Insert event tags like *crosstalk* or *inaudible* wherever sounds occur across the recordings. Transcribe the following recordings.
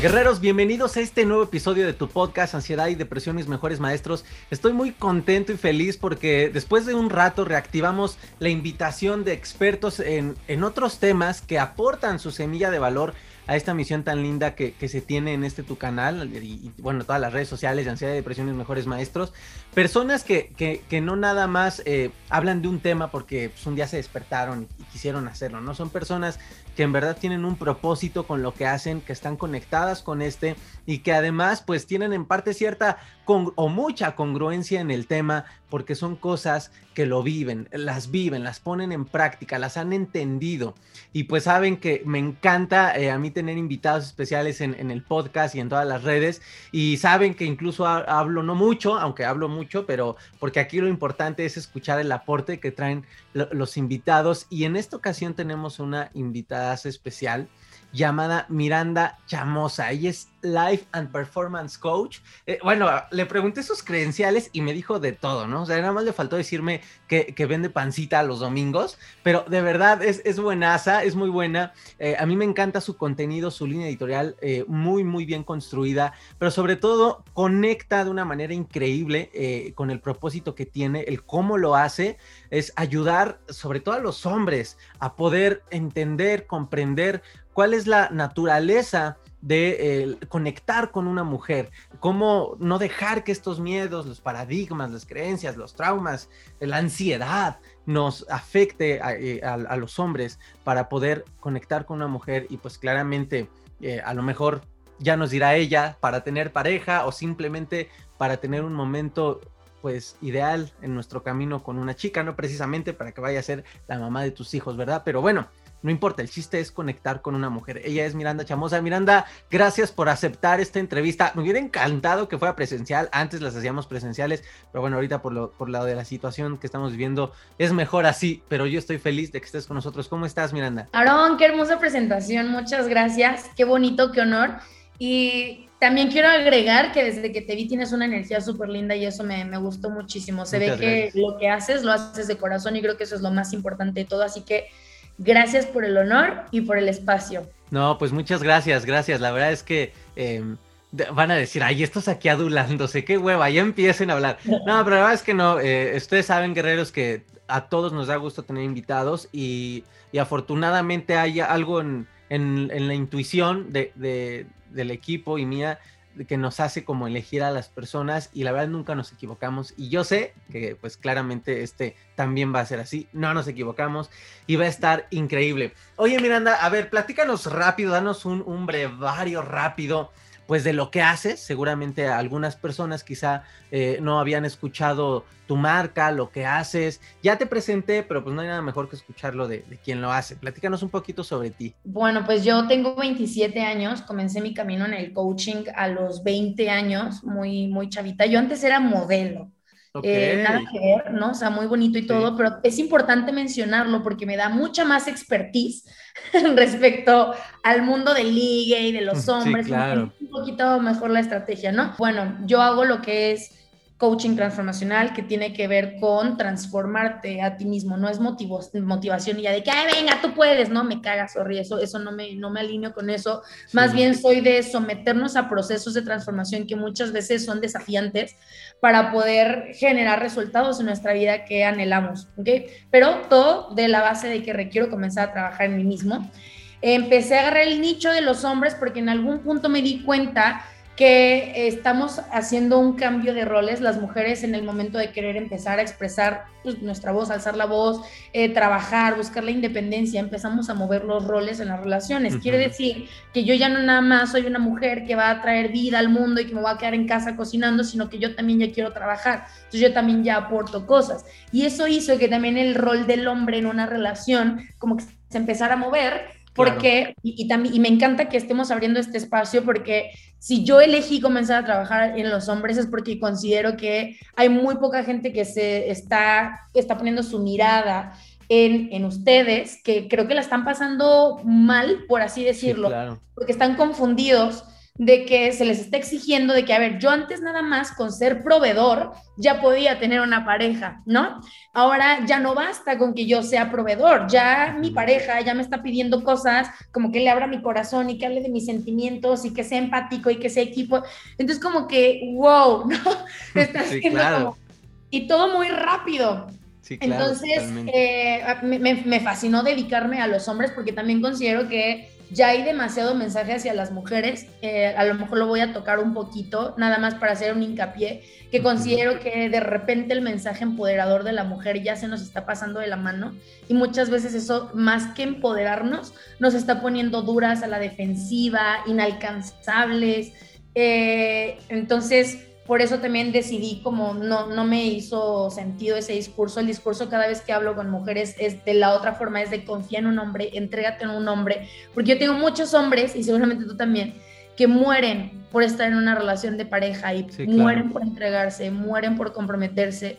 Guerreros, bienvenidos a este nuevo episodio de tu podcast Ansiedad y Depresión Mis Mejores Maestros. Estoy muy contento y feliz porque después de un rato reactivamos la invitación de expertos en, en otros temas que aportan su semilla de valor a esta misión tan linda que, se tiene en este tu canal y, bueno, todas las redes sociales de ansiedad y depresión mis mejores maestros. Personas que, que, no nada más eh, hablan de un tema porque pues, un día se despertaron y, quisieron hacerlo, ¿no? Son personas que en verdad tienen un propósito con lo que hacen, que están conectadas con este y que además pues tienen en parte cierta o mucha congruencia en el tema porque son cosas que lo viven, las viven, las ponen en práctica, las han entendido. Y pues saben que me encanta eh, a mí tener invitados especiales en, el podcast y en todas las redes. Y saben que incluso hablo no mucho, aunque hablo mucho, pero porque aquí lo importante es escuchar el aporte que traen los invitados. Y en esta ocasión tenemos una invitada especial llamada Miranda Chamosa. Ella es Life and Performance Coach. Eh, bueno, le pregunté sus credenciales y me dijo de todo, ¿no? O sea, nada más le faltó decirme que, vende pancita los domingos, pero de verdad es, es buenaza, es muy buena. Eh, a mí me encanta su contenido, su línea editorial, eh, muy, muy bien construida, pero sobre todo conecta de una manera increíble con el propósito que tiene, el cómo lo hace, es ayudar sobre todo a los hombres a poder entender, comprender cuál es la naturaleza de conectar con una mujer, cómo no dejar que estos miedos, los paradigmas, las creencias, los traumas, la ansiedad nos afecte a, eh, los hombres para poder conectar con una mujer y pues claramente eh, a lo mejor ya nos dirá ella para tener pareja o simplemente para tener un momento pues ideal en nuestro camino con una chica, no precisamente para que vaya a ser la mamá de tus hijos, ¿verdad? Pero bueno, no importa, el chiste es conectar con una mujer. Ella es Miranda Chamosa. Miranda, gracias por aceptar esta entrevista. Me hubiera encantado que fuera presencial. Antes las hacíamos presenciales, pero bueno, ahorita por lo, por lado de la situación que estamos viviendo es mejor así. Pero yo estoy feliz de que estés con nosotros. ¿Cómo estás, Miranda? Aarón, qué hermosa presentación. Muchas gracias. Qué bonito, qué honor. Y también quiero agregar que desde que te vi tienes una energía súper linda y eso me, me, gustó muchísimo. Se ve que lo que haces lo haces de corazón y creo que eso es lo más importante de todo. Así que Gracias por el honor y por el espacio. No, pues muchas gracias, gracias. La verdad es que em, van a decir, ay, estos aquí adulándose, qué hueva, ya empiecen a hablar. *laughs* No, pero la verdad es que no. Eh, ustedes saben, guerreros, que a todos nos da gusto tener invitados y, afortunadamente hay algo en, la intuición de, del equipo y mía que nos hace como elegir a las personas y la verdad nunca nos equivocamos. Y yo sé que pues claramente este también va a ser así, no nos equivocamos y va a estar increíble. Oye Miranda, a ver, platícanos rápido, danos un, un brevario rápido pues de lo que haces. Seguramente algunas personas quizá eh, no habían escuchado tu marca, lo que haces. Ya te presenté, pero pues no hay nada mejor que escucharlo de, de quien lo hace. Platícanos un poquito sobre ti. Bueno, pues yo tengo 27 años, comencé mi camino en el coaching a los 20 años, muy, muy chavita. Yo antes era modelo. Eh, nada que ver, ¿no? O sea, muy bonito y todo, pero es importante mencionarlo porque me da mucha más expertise *laughs* respecto al mundo del ligue y de los hombres. claro. Un poquito mejor la estrategia, ¿no? Bueno, yo hago lo que es coaching transformacional que tiene que ver con transformarte a ti mismo, no es motivación y ya de que, ay, venga, tú puedes, no, me cagas, sorry, eso, eso no, me, no me alineo con eso, más bien soy de someternos a procesos de transformación que muchas veces son desafiantes para poder generar resultados en nuestra vida que anhelamos, ¿ok? Pero todo de la base de que requiero comenzar a trabajar en mí mismo. Empecé a agarrar el nicho de los hombres porque en algún punto me di cuenta que estamos haciendo un cambio de roles, las mujeres en el momento de querer empezar a expresar pues, nuestra voz, alzar la voz, eh, trabajar, buscar la independencia, empezamos a mover los roles en las relaciones. Quiere decir que yo ya no nada más soy una mujer que va a traer vida al mundo y que me va a quedar en casa cocinando, sino que yo también ya quiero trabajar. Entonces yo también ya aporto cosas. Y eso hizo que también el rol del hombre en una relación como que se empezara a mover porque, y, también, y me encanta que estemos abriendo este espacio porque si yo elegí comenzar a trabajar en los hombres es porque considero que hay muy poca gente que se está, está poniendo su mirada en, en, ustedes, que creo que la están pasando mal, por así decirlo, porque están confundidos de que se les está exigiendo de que, a ver, yo antes nada más con ser proveedor ya podía tener una pareja, ¿no? Ahora ya no basta con que yo sea proveedor, ya mi pareja ya me está pidiendo cosas como que le abra mi corazón y que hable de mis sentimientos y que sea empático y que sea equipo. Entonces como que, wow, ¿no? *laughs* Está como... Y todo muy rápido. Sí, claro, Entonces, eh, me, me fascinó dedicarme a los hombres porque también considero que ya hay demasiado mensaje hacia las mujeres, eh, a lo mejor lo voy a tocar un poquito, nada más para hacer un hincapié, que considero que de repente el mensaje empoderador de la mujer ya se nos está pasando de la mano y muchas veces eso, más que empoderarnos, nos está poniendo duras a la defensiva, inalcanzables. Eh, entonces, por eso también decidí como no, no me hizo sentido ese discurso. El discurso cada vez que hablo con mujeres es de la otra forma, es de confía en un hombre, entrégate en un hombre, porque yo tengo muchos hombres, y seguramente tú también, que mueren por estar en una relación de pareja y mueren por entregarse, mueren por comprometerse.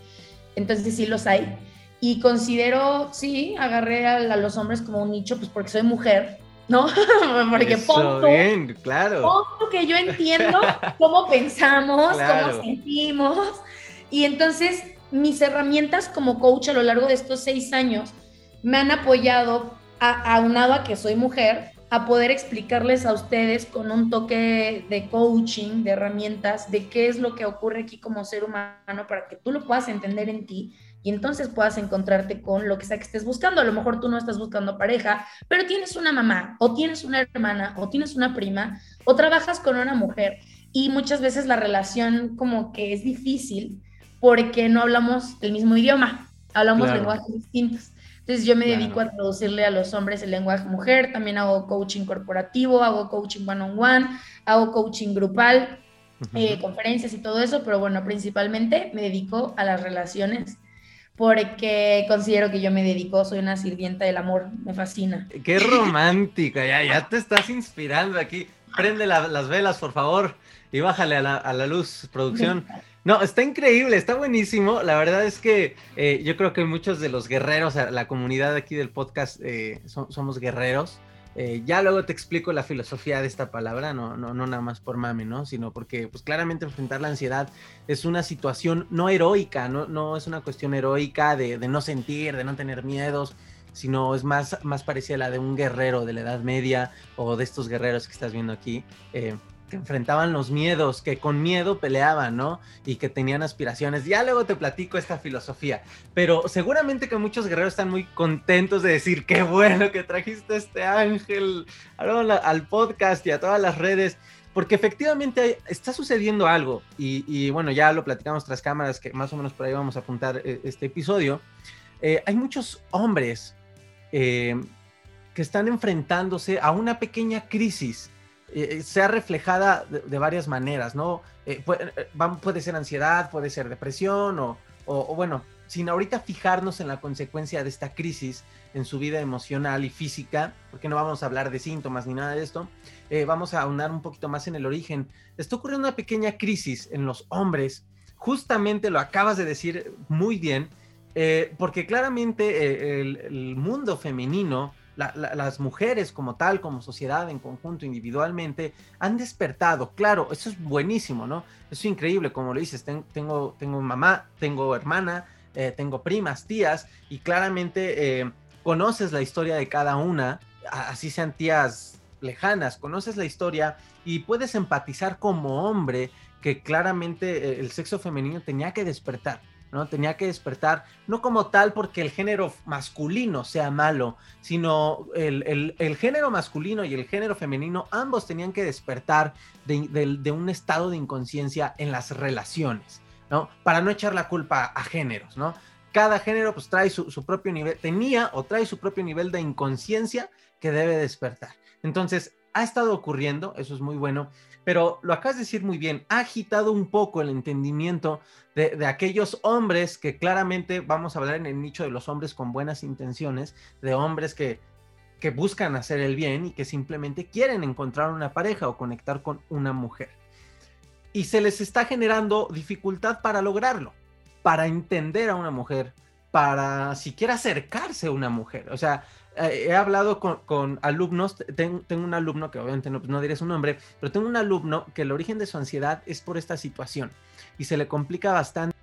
Entonces sí los hay. Y considero, sí, agarré a, a los hombres como un nicho, pues porque soy mujer, ¿no? *laughs* Porque Eso, bien, claro. que yo entiendo cómo pensamos, cómo sentimos. Y entonces mis herramientas como coach a lo largo de estos seis años me han apoyado, a, aunado a que soy mujer, a poder explicarles a ustedes con un toque de coaching, de herramientas, de qué es lo que ocurre aquí como ser humano para que tú lo puedas entender en ti y entonces puedas encontrarte con lo que sea que estés buscando. A lo mejor tú no estás buscando pareja, pero tienes una mamá o tienes una hermana o tienes una prima o trabajas con una mujer y muchas veces la relación como que es difícil porque no hablamos el mismo idioma, hablamos lenguajes distintos. Entonces yo me dedico a traducirle a los hombres el lenguaje mujer, también hago coaching corporativo, hago coaching one-on-one, hago coaching grupal, eh, conferencias y todo eso, pero bueno, principalmente me dedico a las relaciones porque considero que yo me dedico, soy una sirvienta del amor, me fascina. Qué romántica, ya, ya te estás inspirando aquí. Prende las velas, por favor, y bájale a la, luz, producción. No, está increíble, está buenísimo. La verdad es que eh, yo creo que muchos de los guerreros, la comunidad aquí del podcast, eh, somos guerreros. Eh, ya luego te explico la filosofía de esta palabra, no, no, no nada más por mame, ¿no? Sino porque, pues claramente enfrentar la ansiedad es una situación no heroica, no, no es una cuestión heroica de, de, no sentir, de no tener miedos, sino es más, más parecida a la de un guerrero de la Edad Media o de estos guerreros que estás viendo aquí. Eh, que enfrentaban los miedos, que con miedo peleaban, ¿no? Y que tenían aspiraciones. Ya luego te platico esta filosofía, pero seguramente que muchos guerreros están muy contentos de decir, qué bueno que trajiste este ángel al podcast y a todas las redes, porque efectivamente está sucediendo algo, y, bueno, ya lo platicamos tras cámaras, que más o menos por ahí vamos a apuntar eh, este episodio. Eh, hay muchos hombres eh, que están enfrentándose a una pequeña crisis eh, eh, sea reflejada de, varias maneras, ¿no? Eh, puede, ser ansiedad, puede ser depresión o, bueno, sin ahorita fijarnos en la consecuencia de esta crisis en su vida emocional y física, porque no vamos a hablar de síntomas ni nada de esto, vamos a ahondar un poquito más en el origen. Está ocurriendo una pequeña crisis en los hombres, justamente lo acabas de decir muy bien, porque claramente el, mundo femenino las mujeres como tal, como sociedad, en conjunto, individualmente, han despertado. Claro, eso es buenísimo, ¿no? Eso es increíble, como lo dices, tengo, tengo mamá, tengo hermana, eh, tengo primas, tías, y claramente eh, conoces la historia de cada una, así sean tías lejanas, conoces la historia y puedes empatizar como hombre que claramente eh, el sexo femenino tenía que despertar ¿no? Tenía que despertar, no como tal porque el género masculino sea malo, sino el, género masculino y el género femenino, ambos tenían que despertar de, un estado de inconsciencia en las relaciones, ¿no? Para no echar la culpa a géneros, ¿no? Cada género pues trae su, su propio nivel, tenía o trae su propio nivel de inconsciencia que debe despertar. Entonces, ha estado ocurriendo, eso es muy bueno, pero lo acabas de decir muy bien, ha agitado un poco el entendimiento de, aquellos hombres que claramente, vamos a hablar en el nicho de los hombres con buenas intenciones, de hombres que, que buscan hacer el bien y que simplemente quieren encontrar una pareja o conectar con una mujer. Y se les está generando dificultad para lograrlo, para entender a una mujer, para siquiera acercarse a una mujer. O sea, he hablado con, alumnos, tengo, un alumno que obviamente no, no diré su nombre, pero tengo un alumno que el origen de su ansiedad es por esta situación y se le complica bastante.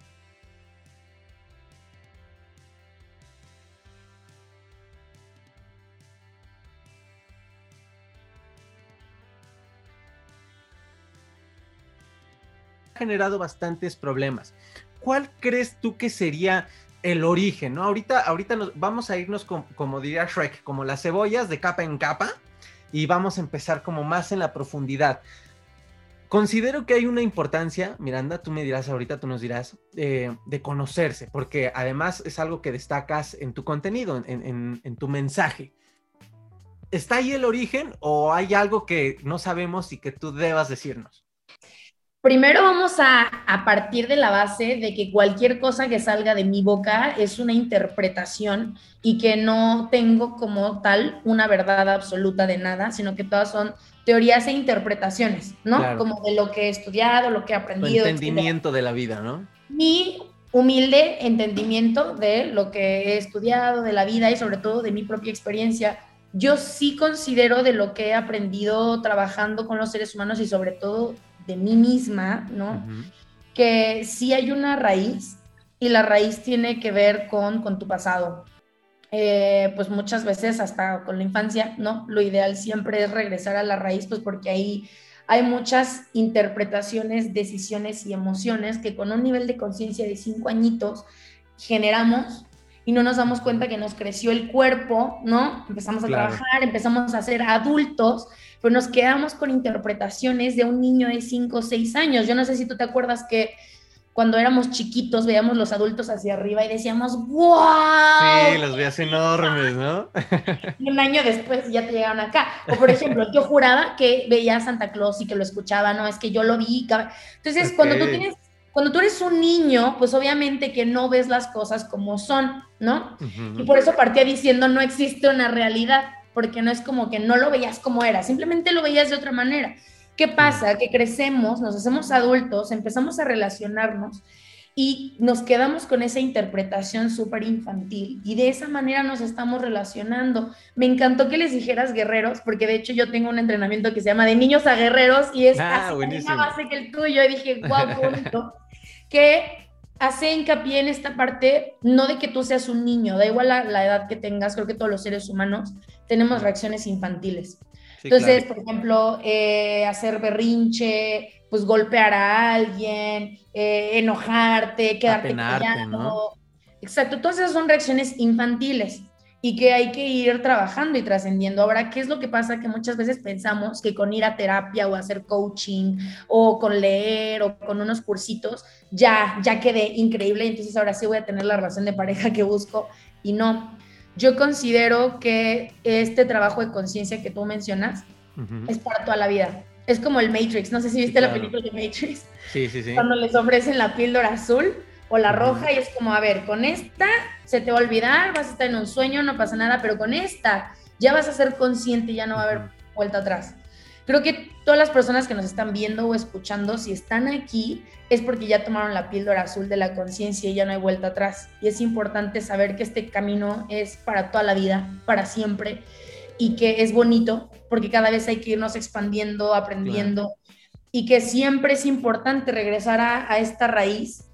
Ha generado bastantes problemas. ¿Cuál crees tú que sería el origen, ¿no? Ahorita, ahorita nos, vamos a irnos como diría Shrek, como las cebollas de capa en capa y vamos a empezar como más en la profundidad. Considero que hay una importancia, Miranda, tú me dirás ahorita, tú nos dirás, eh, de conocerse, porque además es algo que destacas en tu contenido, en tu mensaje. ¿Está ahí el origen o hay algo que no sabemos y que tú debas decirnos? Primero vamos a, partir de la base de que cualquier cosa que salga de mi boca es una interpretación y que no tengo como tal una verdad absoluta de nada, sino que todas son teorías e interpretaciones, ¿no? Como de lo que he estudiado, lo que he aprendido. entendimiento de la vida, ¿no? Mi humilde entendimiento de lo que he estudiado, de la vida y sobre todo de mi propia experiencia. Yo sí considero de lo que he aprendido trabajando con los seres humanos y sobre todo de mí misma, ¿no? Que sí hay una raíz y la raíz tiene que ver con, con tu pasado. Eh, pues muchas veces hasta con la infancia, ¿no? Lo ideal siempre es regresar a la raíz, pues porque ahí hay muchas interpretaciones, decisiones y emociones que con un nivel de conciencia de cinco añitos generamos y no nos damos cuenta que nos creció el cuerpo, ¿no? Empezamos a trabajar, empezamos a ser adultos pero nos quedamos con interpretaciones de un niño de 5 o 6 años. Yo no sé si tú te acuerdas que cuando éramos chiquitos veíamos los adultos hacia arriba y decíamos, ¡wow! Sí, los veías enormes, ¿no? y *laughs* un año después ya te llegaron acá. O por ejemplo, yo juraba que veía a Santa Claus y que lo escuchaba, no, es que yo lo vi. Entonces, cuando tú tienes cuando tú eres un niño, pues obviamente que no ves las cosas como son, ¿no? Y por eso partía diciendo, no existe una realidad porque no es como que no lo veías como era, simplemente lo veías de otra manera. ¿Qué pasa? Que crecemos, nos hacemos adultos, empezamos a relacionarnos y nos quedamos con esa interpretación súper infantil y de esa manera nos estamos relacionando. Me encantó que les dijeras guerreros, porque de hecho yo tengo un entrenamiento que se llama de niños a guerreros y es ah, la base que el tuyo y dije, guau, bonito, *laughs* que hace hincapié en esta parte, no de que tú seas un niño, da igual la, la edad que tengas, creo que todos los seres humanos, tenemos reacciones infantiles. Entonces, por ejemplo, eh, hacer berrinche, pues golpear a alguien, eh, enojarte, quedarte callado. Exacto, todas esas son reacciones infantiles y que hay que ir trabajando y trascendiendo. Ahora, ¿qué es lo que pasa? Que muchas veces pensamos que con ir a terapia o hacer coaching o con leer o con unos cursitos ya, ya quedé increíble, entonces ahora sí voy a tener la razón de pareja que busco y no yo considero que este trabajo de conciencia que tú mencionas es para toda la vida. Es como el Matrix. No sé si viste la película de Matrix. Sí, sí, sí. Cuando les ofrecen la píldora azul o la roja y es como, a ver, con esta se te va a olvidar, vas a estar en un sueño, no pasa nada, pero con esta ya vas a ser consciente ya no va a haber vuelta atrás. Creo que todas las personas que nos están viendo o escuchando, si están aquí, es porque ya tomaron la píldora azul de la conciencia y ya no hay vuelta atrás. Y es importante saber que este camino es para toda la vida, para siempre, y que es bonito, porque cada vez hay que irnos expandiendo, aprendiendo, y que siempre es importante regresar a, a esta raíz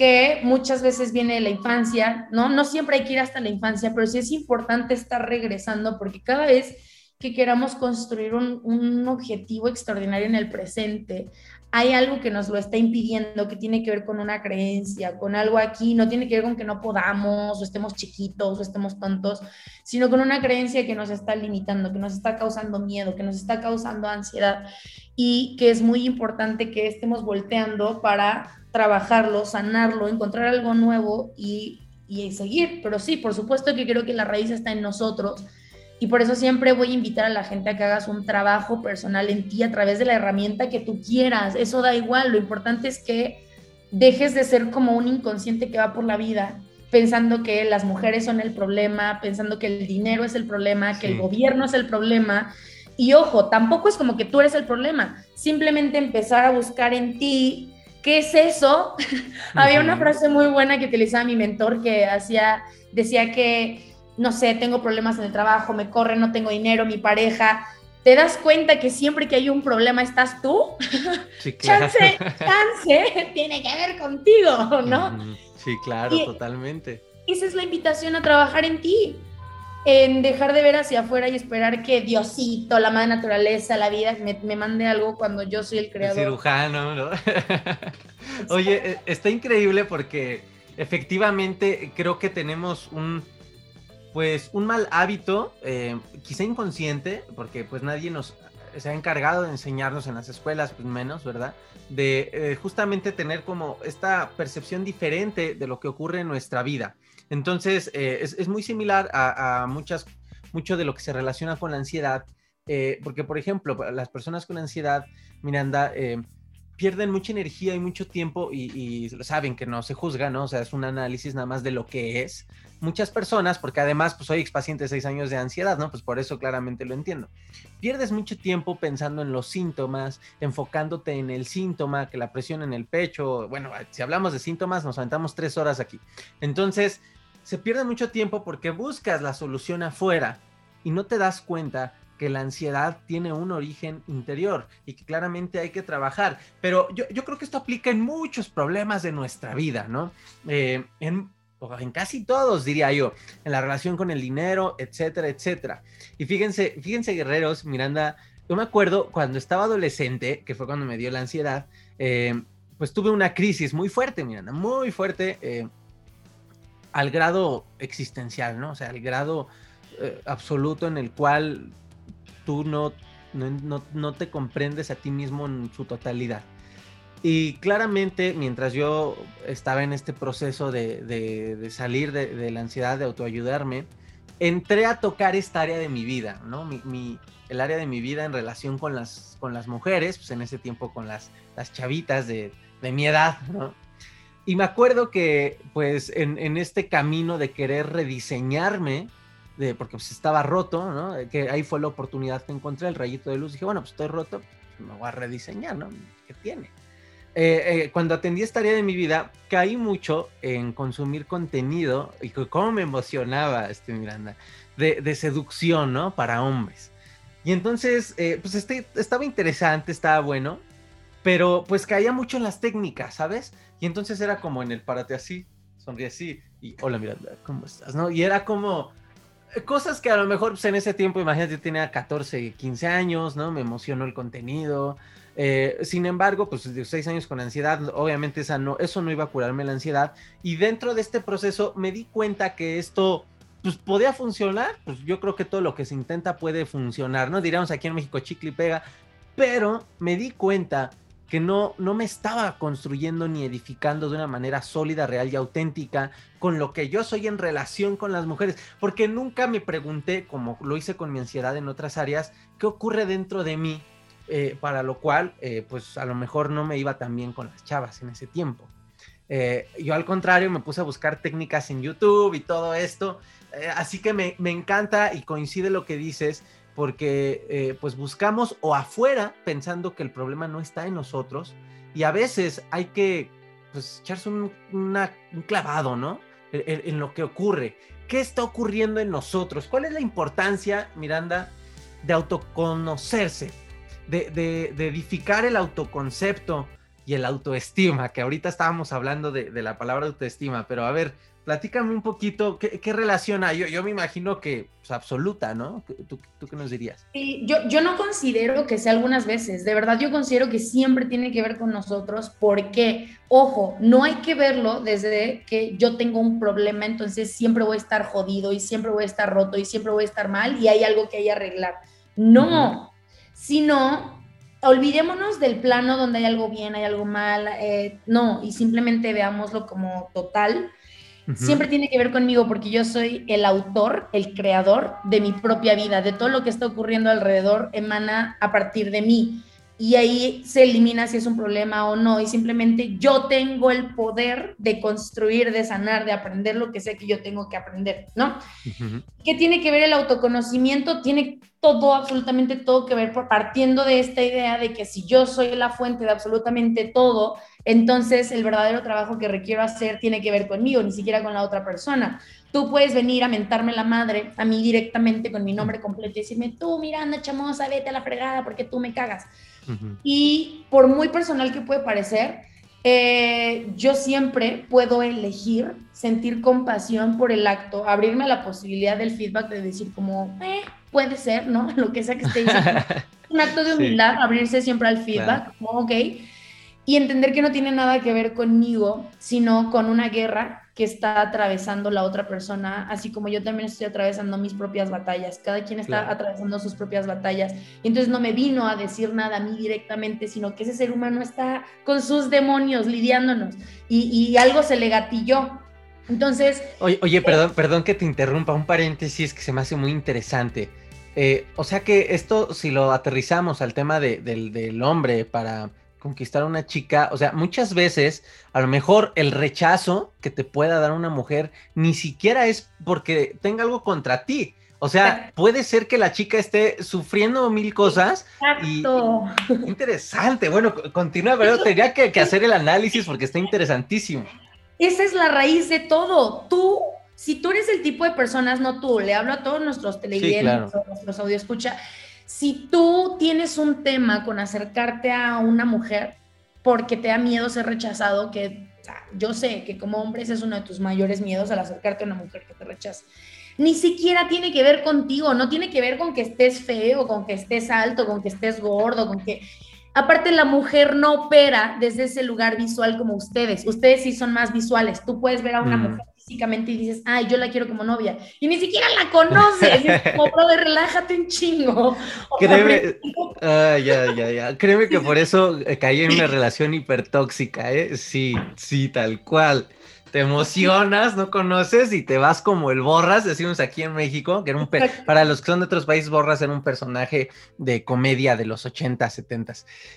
que muchas veces viene de la infancia, ¿no? No siempre hay que ir hasta la infancia, pero sí es importante estar regresando porque cada vez que queramos construir un, un, objetivo extraordinario en el presente, hay algo que nos lo está impidiendo, que tiene que ver con una creencia, con algo aquí, no tiene que ver con que no podamos, o estemos chiquitos, o estemos tontos, sino con una creencia que nos está limitando, que nos está causando miedo, que nos está causando ansiedad y que es muy importante que estemos volteando para trabajarlo, sanarlo, encontrar algo nuevo y, y seguir. Pero sí, por supuesto que creo que la raíz está en nosotros y por eso siempre voy a invitar a la gente a que hagas un trabajo personal en ti a través de la herramienta que tú quieras. Eso da igual. Lo importante es que dejes de ser como un inconsciente que va por la vida pensando que las mujeres son el problema, pensando que el dinero es el problema, que el gobierno es el problema. Y ojo, tampoco es como que tú eres el problema. Simplemente empezar a buscar en ti qué es eso. *laughs* Había una frase muy buena que utilizaba mi mentor que hacía, decía que no sé, tengo problemas en el trabajo, me corre, no tengo dinero, mi pareja, te das cuenta que siempre que hay un problema estás tú, sí, *laughs* claro. chance, chance, *laughs* tiene que ver contigo, ¿no? Sí, claro, totalmente. Esa es la invitación a trabajar en ti, en dejar de ver hacia afuera y esperar que Diosito, la madre naturaleza, la vida, me, me mande algo cuando yo soy el creador. El cirujano, ¿no? *laughs* Oye, e, está increíble porque efectivamente creo que tenemos un pues un mal hábito, eh, quizá inconsciente, porque pues nadie nos se ha encargado de enseñarnos en las escuelas, pues menos, ¿verdad? De eh, justamente tener como esta percepción diferente de lo que ocurre en nuestra vida. Entonces, eh, es, muy similar a, muchas, mucho de lo que se relaciona con la ansiedad, porque, por ejemplo, las personas con ansiedad, Miranda, pierden mucha energía y mucho tiempo y, y, saben que no se juzga, ¿no? O sea, es un análisis nada más de lo que es muchas personas, porque además pues soy expaciente de seis años de ansiedad, ¿no? Pues por eso claramente lo entiendo. Pierdes mucho tiempo pensando en los síntomas, enfocándote en el síntoma, que la presión en el pecho, bueno, si hablamos de síntomas nos aventamos tres horas aquí. Entonces, se pierde mucho tiempo porque buscas la solución afuera y no te das cuenta que la ansiedad tiene un origen interior y que claramente hay que trabajar. Pero yo, yo creo que esto aplica en muchos problemas de nuestra vida, ¿no? Eh, en en casi todos, diría yo, en la relación con el dinero, etcétera, etcétera. Y fíjense, fíjense, guerreros, Miranda, yo me acuerdo cuando estaba adolescente, que fue cuando me dio la ansiedad, eh, pues tuve una crisis muy fuerte, Miranda, muy fuerte, eh, al grado existencial, ¿no? O sea, al grado eh, absoluto en el cual tú no, no, no te comprendes a ti mismo en su totalidad. Y claramente, mientras yo estaba en este proceso de, salir de, la ansiedad, de autoayudarme, entré a tocar esta área de mi vida, ¿no? Mi, el área de mi vida en relación con las, con las mujeres, pues en ese tiempo con las, las chavitas de, mi edad, ¿no? Y me acuerdo que, pues, en, este camino de querer rediseñarme, de, porque pues estaba roto, ¿no? Que ahí fue la oportunidad que encontré, el rayito de luz. Dije, bueno, pues estoy roto, pues, me voy a rediseñar, ¿no? ¿Qué tiene? Eh, eh, cuando atendí esta área de mi vida, caí mucho en consumir contenido y cómo me emocionaba, este Miranda, de, seducción, ¿no? Para hombres. Y entonces, eh, pues este, estaba interesante, estaba bueno, pero pues caía mucho en las técnicas, ¿sabes? Y entonces era como en el párate así, sonríe así, y hola Miranda, ¿cómo estás? ¿No? Y era como cosas que a lo mejor pues, en ese tiempo, imagínate, yo tenía 14, 15 años, ¿no? Me emocionó el contenido, eh, sin embargo, pues seis años con ansiedad, obviamente esa no, eso no iba a curarme la ansiedad. Y dentro de este proceso me di cuenta que esto pues podía funcionar, pues yo creo que todo lo que se intenta puede funcionar, ¿no? Diríamos aquí en México chicle y pega, pero me di cuenta que no, no me estaba construyendo ni edificando de una manera sólida, real y auténtica con lo que yo soy en relación con las mujeres, porque nunca me pregunté, como lo hice con mi ansiedad en otras áreas, qué ocurre dentro de mí eh, para lo cual, eh, pues a lo mejor no me iba tan bien con las chavas en ese tiempo. Eh, yo al contrario me puse a buscar técnicas en YouTube y todo esto, así que me, me, encanta y coincide lo que dices, porque pues buscamos o afuera pensando que el problema no está en nosotros y a veces hay que pues echarse un, un clavado, ¿no? En, en lo que ocurre. ¿Qué está ocurriendo en nosotros? ¿Cuál es la importancia, Miranda, de autoconocerse? De, edificar el autoconcepto, y el autoestima, que ahorita estábamos hablando de, de la palabra autoestima, pero a ver, platícame un poquito, ¿qué, relación hay? Yo, yo, me imagino que pues, absoluta, ¿no? ¿Tú, ¿Tú, qué nos dirías? Sí, yo, yo no considero que sea algunas veces, de verdad yo considero que siempre tiene que ver con nosotros, porque, ojo, no hay que verlo desde que yo tengo un problema, entonces siempre voy a estar jodido y siempre voy a estar roto y siempre voy a estar mal y hay algo que hay que arreglar. No, sino olvidémonos del plano donde hay algo bien, hay algo mal, eh, no, y simplemente veámoslo como total siempre tiene que ver conmigo porque yo soy el autor, el creador de mi propia vida, de todo lo que está ocurriendo alrededor emana a partir de mí. Y ahí se elimina si es un problema o no. Y simplemente yo tengo el poder de construir, de sanar, de aprender lo que sé que yo tengo que aprender, ¿no? ¿Qué tiene que ver el autoconocimiento? Tiene todo, absolutamente todo que ver partiendo de esta idea de que si yo soy la fuente de absolutamente todo, entonces el verdadero trabajo que requiero hacer tiene que ver conmigo, ni siquiera con la otra persona. Tú puedes venir a mentarme la madre a mí directamente con mi nombre completo y decirme, tú Miranda chamosa, vete a la fregada porque tú me cagas. Y por muy personal que puede parecer, eh, yo siempre puedo elegir sentir compasión por el acto, abrirme a la posibilidad del feedback de decir como, eh, puede ser, ¿no? *laughs* Lo que sea que esté diciendo. *laughs* Un acto de humildad, abrirse siempre al feedback, como, ok y entender que no tiene nada que ver conmigo, sino con una guerra que está atravesando la otra persona, así como yo también estoy atravesando mis propias batallas. Cada quien está atravesando sus propias batallas. Y entonces no me vino a decir nada a mí directamente, sino que ese ser humano está con sus demonios lidiándonos y, algo se le gatilló. Entonces... Oye, oye eh, perdón, perdón que te interrumpa, un paréntesis que se me hace muy interesante. Eh, o sea que esto, si lo aterrizamos al tema del, del hombre para conquistar a una chica, o sea, muchas veces a lo mejor el rechazo que te pueda dar una mujer ni siquiera es porque tenga algo contra ti. O sea, puede ser que la chica esté sufriendo mil cosas. Exacto. interesante. Bueno, continúa, pero tendría que, hacer el análisis porque está interesantísimo. Esa es la raíz de todo. Tú, si tú eres el tipo de personas, no tú, le hablo a todos nuestros televidentes, a nuestros audio escucha, si tú tienes un tema con acercarte a una mujer porque te da miedo ser rechazado, que yo sé que como hombre ese es uno de tus mayores miedos al acercarte a una mujer que te rechaza. Ni siquiera tiene que ver contigo, no tiene que ver con que estés feo, con que estés alto, con que estés gordo, con que... Aparte, la mujer no opera desde ese lugar visual como ustedes. Ustedes sí son más visuales. Tú puedes ver a una mm. mujer y dices, ay, yo la quiero como novia. Y ni siquiera la conoces. como, brother, relájate un chingo. Créeme, *laughs* ah, ya, ya, ya. Créeme que por eso eh, caí en una relación hipertóxica, ¿eh? Sí, sí, tal cual te emocionas, no conoces y te vas como el Borras, decimos aquí en México, que era un para los que son de otros países, Borras era un personaje de comedia de los 80, 70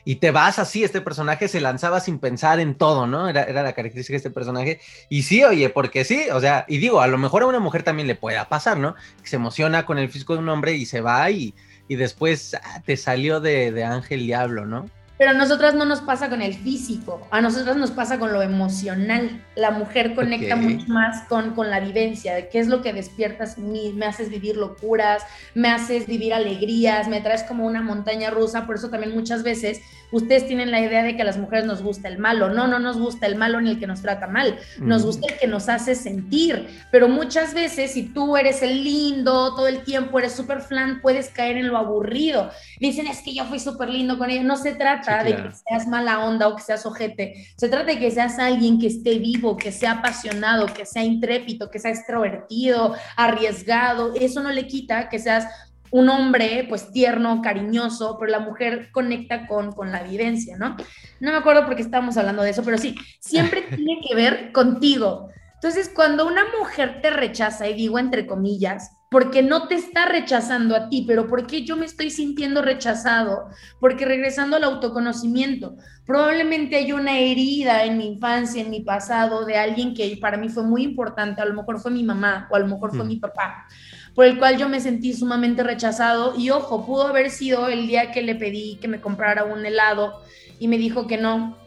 y te vas así, este personaje se lanzaba sin pensar en todo, ¿no? Era, era la característica de este personaje y sí, oye, porque sí, o sea, y digo, a lo mejor a una mujer también le pueda pasar, ¿no? Que se emociona con el físico de un hombre y se va y, y después ah, te salió de, de ángel diablo, ¿no? Pero a nosotras no nos pasa con el físico, a nosotras nos pasa con lo emocional. La mujer conecta mucho más con, con la vivencia, de qué es lo que despiertas mí, me haces vivir locuras, me haces vivir alegrías, me traes como una montaña rusa, por eso también muchas veces ustedes tienen la idea de que a las mujeres nos gusta el malo. No, no nos gusta el malo ni el que nos trata mal. Nos gusta el que nos hace sentir. Pero muchas veces, si tú eres el lindo, todo el tiempo eres súper flan, puedes caer en lo aburrido. Dicen, es que yo fui súper lindo con ella. No se trata de que seas mala onda o que seas ojete. Se trata de que seas alguien que esté vivo, que sea apasionado, que sea intrépido, que sea extrovertido, arriesgado. Eso no le quita que seas un hombre pues tierno, cariñoso, pero la mujer conecta con, con la vivencia, ¿no? No me acuerdo porque estábamos hablando de eso, pero sí, siempre *laughs* tiene que ver contigo. Entonces, cuando una mujer te rechaza, y digo entre comillas, porque no te está rechazando a ti, pero porque yo me estoy sintiendo rechazado, porque regresando al autoconocimiento, probablemente hay una herida en mi infancia, en mi pasado, de alguien que para mí fue muy importante, a lo mejor fue mi mamá o a lo mejor fue mm. mi papá por el cual yo me sentí sumamente rechazado. Y ojo, pudo haber sido el día que le pedí que me comprara un helado y me dijo que no.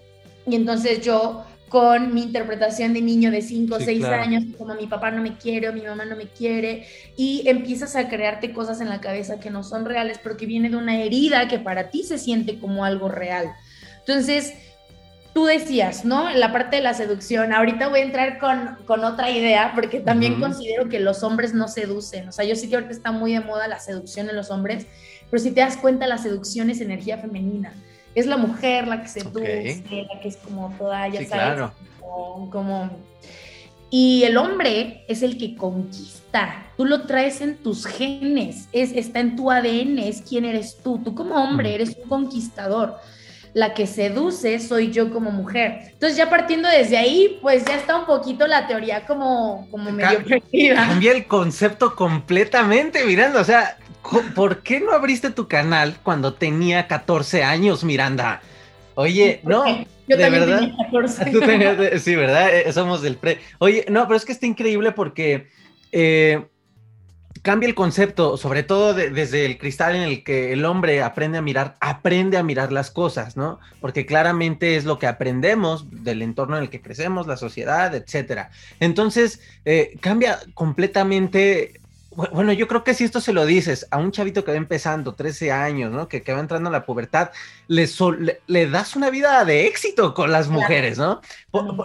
Y entonces yo, con mi interpretación de niño de 5 o 6 años, como mi papá no me quiere o mi mamá no me quiere, y empiezas a crearte cosas en la cabeza que no son reales, pero que viene de una herida que para ti se siente como algo real. Entonces, tú decías, ¿no? La parte de la seducción. Ahorita voy a entrar con, con otra idea, porque también considero que los hombres no seducen. O sea, yo sí que ahorita está muy de moda la seducción en los hombres, pero si te das cuenta, la seducción es energía femenina. Es la mujer la que seduce, la que es como toda, ya sabes, claro. como, Y el hombre es el que conquista. Tú lo traes en tus genes, es, está en tu ADN, es quién eres tú. Tú como hombre eres un conquistador la que seduce soy yo como mujer. Entonces ya partiendo desde ahí, pues ya está un poquito la teoría como, como medio perdida. Cambia el concepto completamente, Miranda. O sea, ¿por qué no abriste tu canal cuando tenía 14 años, Miranda? Oye, no. Yo de verdad. Tenía 14. Tú tenías, sí, ¿verdad? Eh, somos del pre. Oye, no, pero es que está increíble porque eh, cambia el concepto, sobre todo desde el cristal en el que el hombre aprende a mirar, aprende a mirar las cosas, ¿no? Porque claramente es lo que aprendemos del entorno en el que crecemos, la sociedad, etcétera. Entonces, eh, cambia completamente. Bueno, yo creo que si esto se lo dices a un chavito que va empezando, 13 años, ¿no? Que, que va entrando a la pubertad, le, le, das una vida de éxito con las mujeres, ¿no?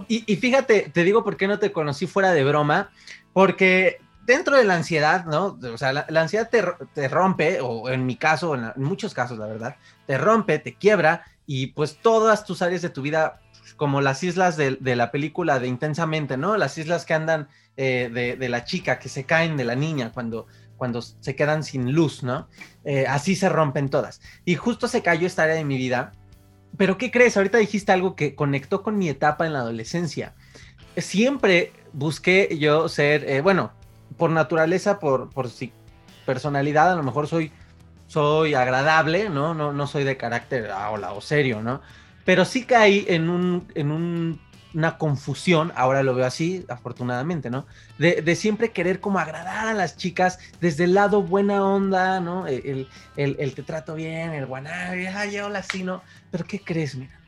Y, y fíjate, te digo por qué no te conocí fuera de broma, porque dentro de la ansiedad, ¿no? O sea, la, ansiedad te, rompe, o en mi caso, en, muchos casos, la verdad, te rompe, te quiebra, y pues todas tus áreas de tu vida, como las islas de, la película de Intensamente, ¿no? Las islas que andan eh, de, la chica, que se caen de la niña cuando, cuando se quedan sin luz, ¿no? Eh, así se rompen todas. Y justo se cayó esta área de mi vida. Pero ¿qué crees? Ahorita dijiste algo que conectó con mi etapa en la adolescencia. Siempre busqué yo ser, eh, bueno, por naturaleza, por, por si personalidad, a lo mejor soy, soy agradable, ¿no? No, no soy de carácter ah, hola, o serio, ¿no? Pero sí caí en, un, en un, una confusión, ahora lo veo así, afortunadamente, ¿no? De, de, siempre querer como agradar a las chicas desde el lado buena onda, ¿no? El, el, el te trato bien, el guanabi, ay, hola, sí, ¿no? Pero ¿qué crees, mira?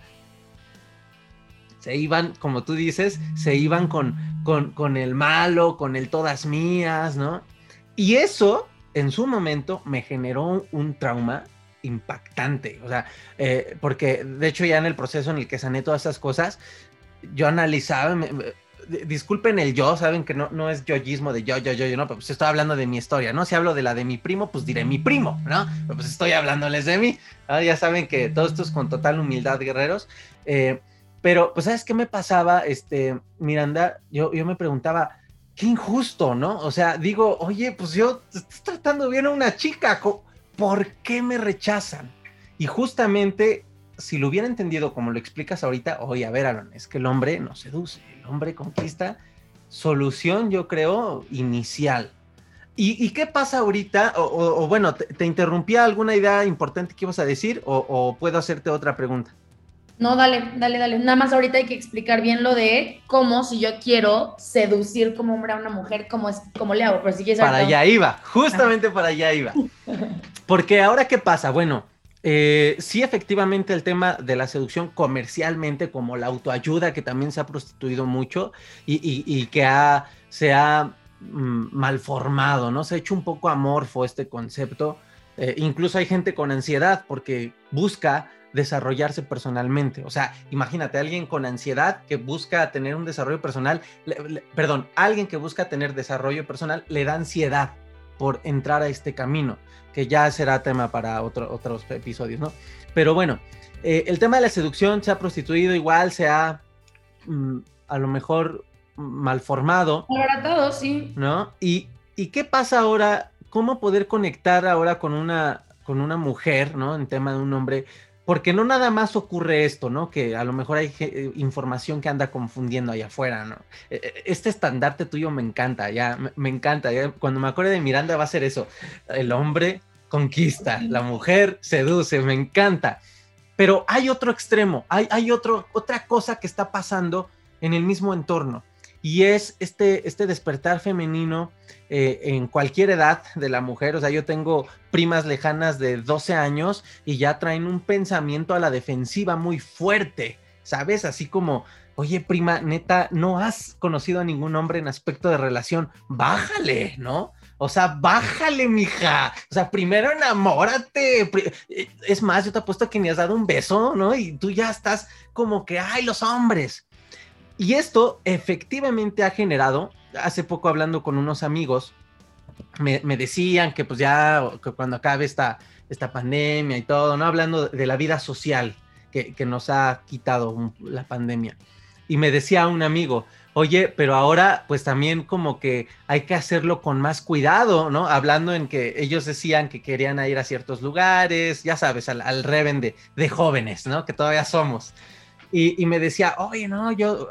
se iban, como tú dices, se iban con, con, el malo, con el todas mías, ¿no? Y eso, en su momento, me generó un trauma impactante, o sea, eh, porque de hecho ya en el proceso en el que sané todas esas cosas, yo analizaba, disculpen el yo, saben que no, no es yoyismo de yo, yo, yo, yo, no, pero pues estoy hablando de mi historia, ¿no? Si hablo de la de mi primo, pues diré mi primo, ¿no? Pero pues estoy hablándoles de mí, ya saben que todo esto es con total humildad, guerreros. Eh, pero, pues, ¿sabes qué me pasaba, este, Miranda? Yo, yo me preguntaba, qué injusto, ¿no? O sea, digo, oye, pues yo estoy tratando bien a una chica, ¿por qué me rechazan? Y justamente, si lo hubiera entendido como lo explicas ahorita, oye, a ver, Aaron, es que el hombre no seduce, el hombre conquista. Solución, yo creo, inicial. ¿Y, qué pasa ahorita? O, bueno, te, interrumpía alguna idea importante que ibas a decir? o puedo hacerte otra pregunta? No, dale, dale, dale. Nada más ahorita hay que explicar bien lo de cómo si yo quiero seducir como hombre a una mujer, cómo, es, cómo le hago. Pero si para allá iba, justamente para allá iba. *laughs* Porque ahora, ¿qué pasa? Bueno, eh, sí, efectivamente, el tema de la seducción comercialmente, como la autoayuda, que también se ha prostituido mucho y, que ha, se ha mm, malformado, ¿no? Se ha hecho un poco amorfo este concepto. Eh, incluso hay gente con ansiedad porque busca desarrollarse personalmente. O sea, imagínate, alguien con ansiedad que busca tener un desarrollo personal, perdón, alguien que busca tener desarrollo personal le da ansiedad por entrar a este camino, que ya será tema para otros episodios, ¿no? Pero bueno, eh, el tema de la seducción se ha prostituido igual, se ha mm, a lo mejor malformado. todo, sí. ¿No? Y, ¿Y qué pasa ahora? ¿Cómo poder conectar ahora con una, con una mujer, ¿no? En tema de un hombre porque no nada más ocurre esto, ¿no? Que a lo mejor hay eh, información que anda confundiendo allá afuera, ¿no? E, e, este estandarte tuyo me encanta, ya, me, encanta. Cuando me acuerde de Miranda va a ser eso. El hombre conquista, la mujer seduce, me encanta. Pero hay otro extremo, hay, hay otro, otra cosa que está pasando en el mismo entorno y es este, este despertar femenino eh, en cualquier edad de la mujer. O sea, yo tengo primas lejanas de 12 años y ya traen un pensamiento a la defensiva muy fuerte, ¿sabes? Así como, oye, prima, neta, no has conocido a ningún hombre en aspecto de relación, bájale, ¿no? O sea, bájale, mija. O sea, primero enamórate. Es más, yo te apuesto que ni has dado un beso, ¿no? Y tú ya estás como que, ay, los hombres. Y esto efectivamente ha generado, hace poco hablando con unos amigos, me, decían que pues ya cuando acabe esta, esta pandemia y todo, ¿no? Hablando de la vida social que, que nos ha quitado la pandemia. Y me decía un amigo, oye, pero ahora pues también como que hay que hacerlo con más cuidado, ¿no? Hablando en que ellos decían que querían ir a ciertos lugares, ya sabes, al, al de, de jóvenes, ¿no? Que todavía somos. Y, me decía, oye, no, yo,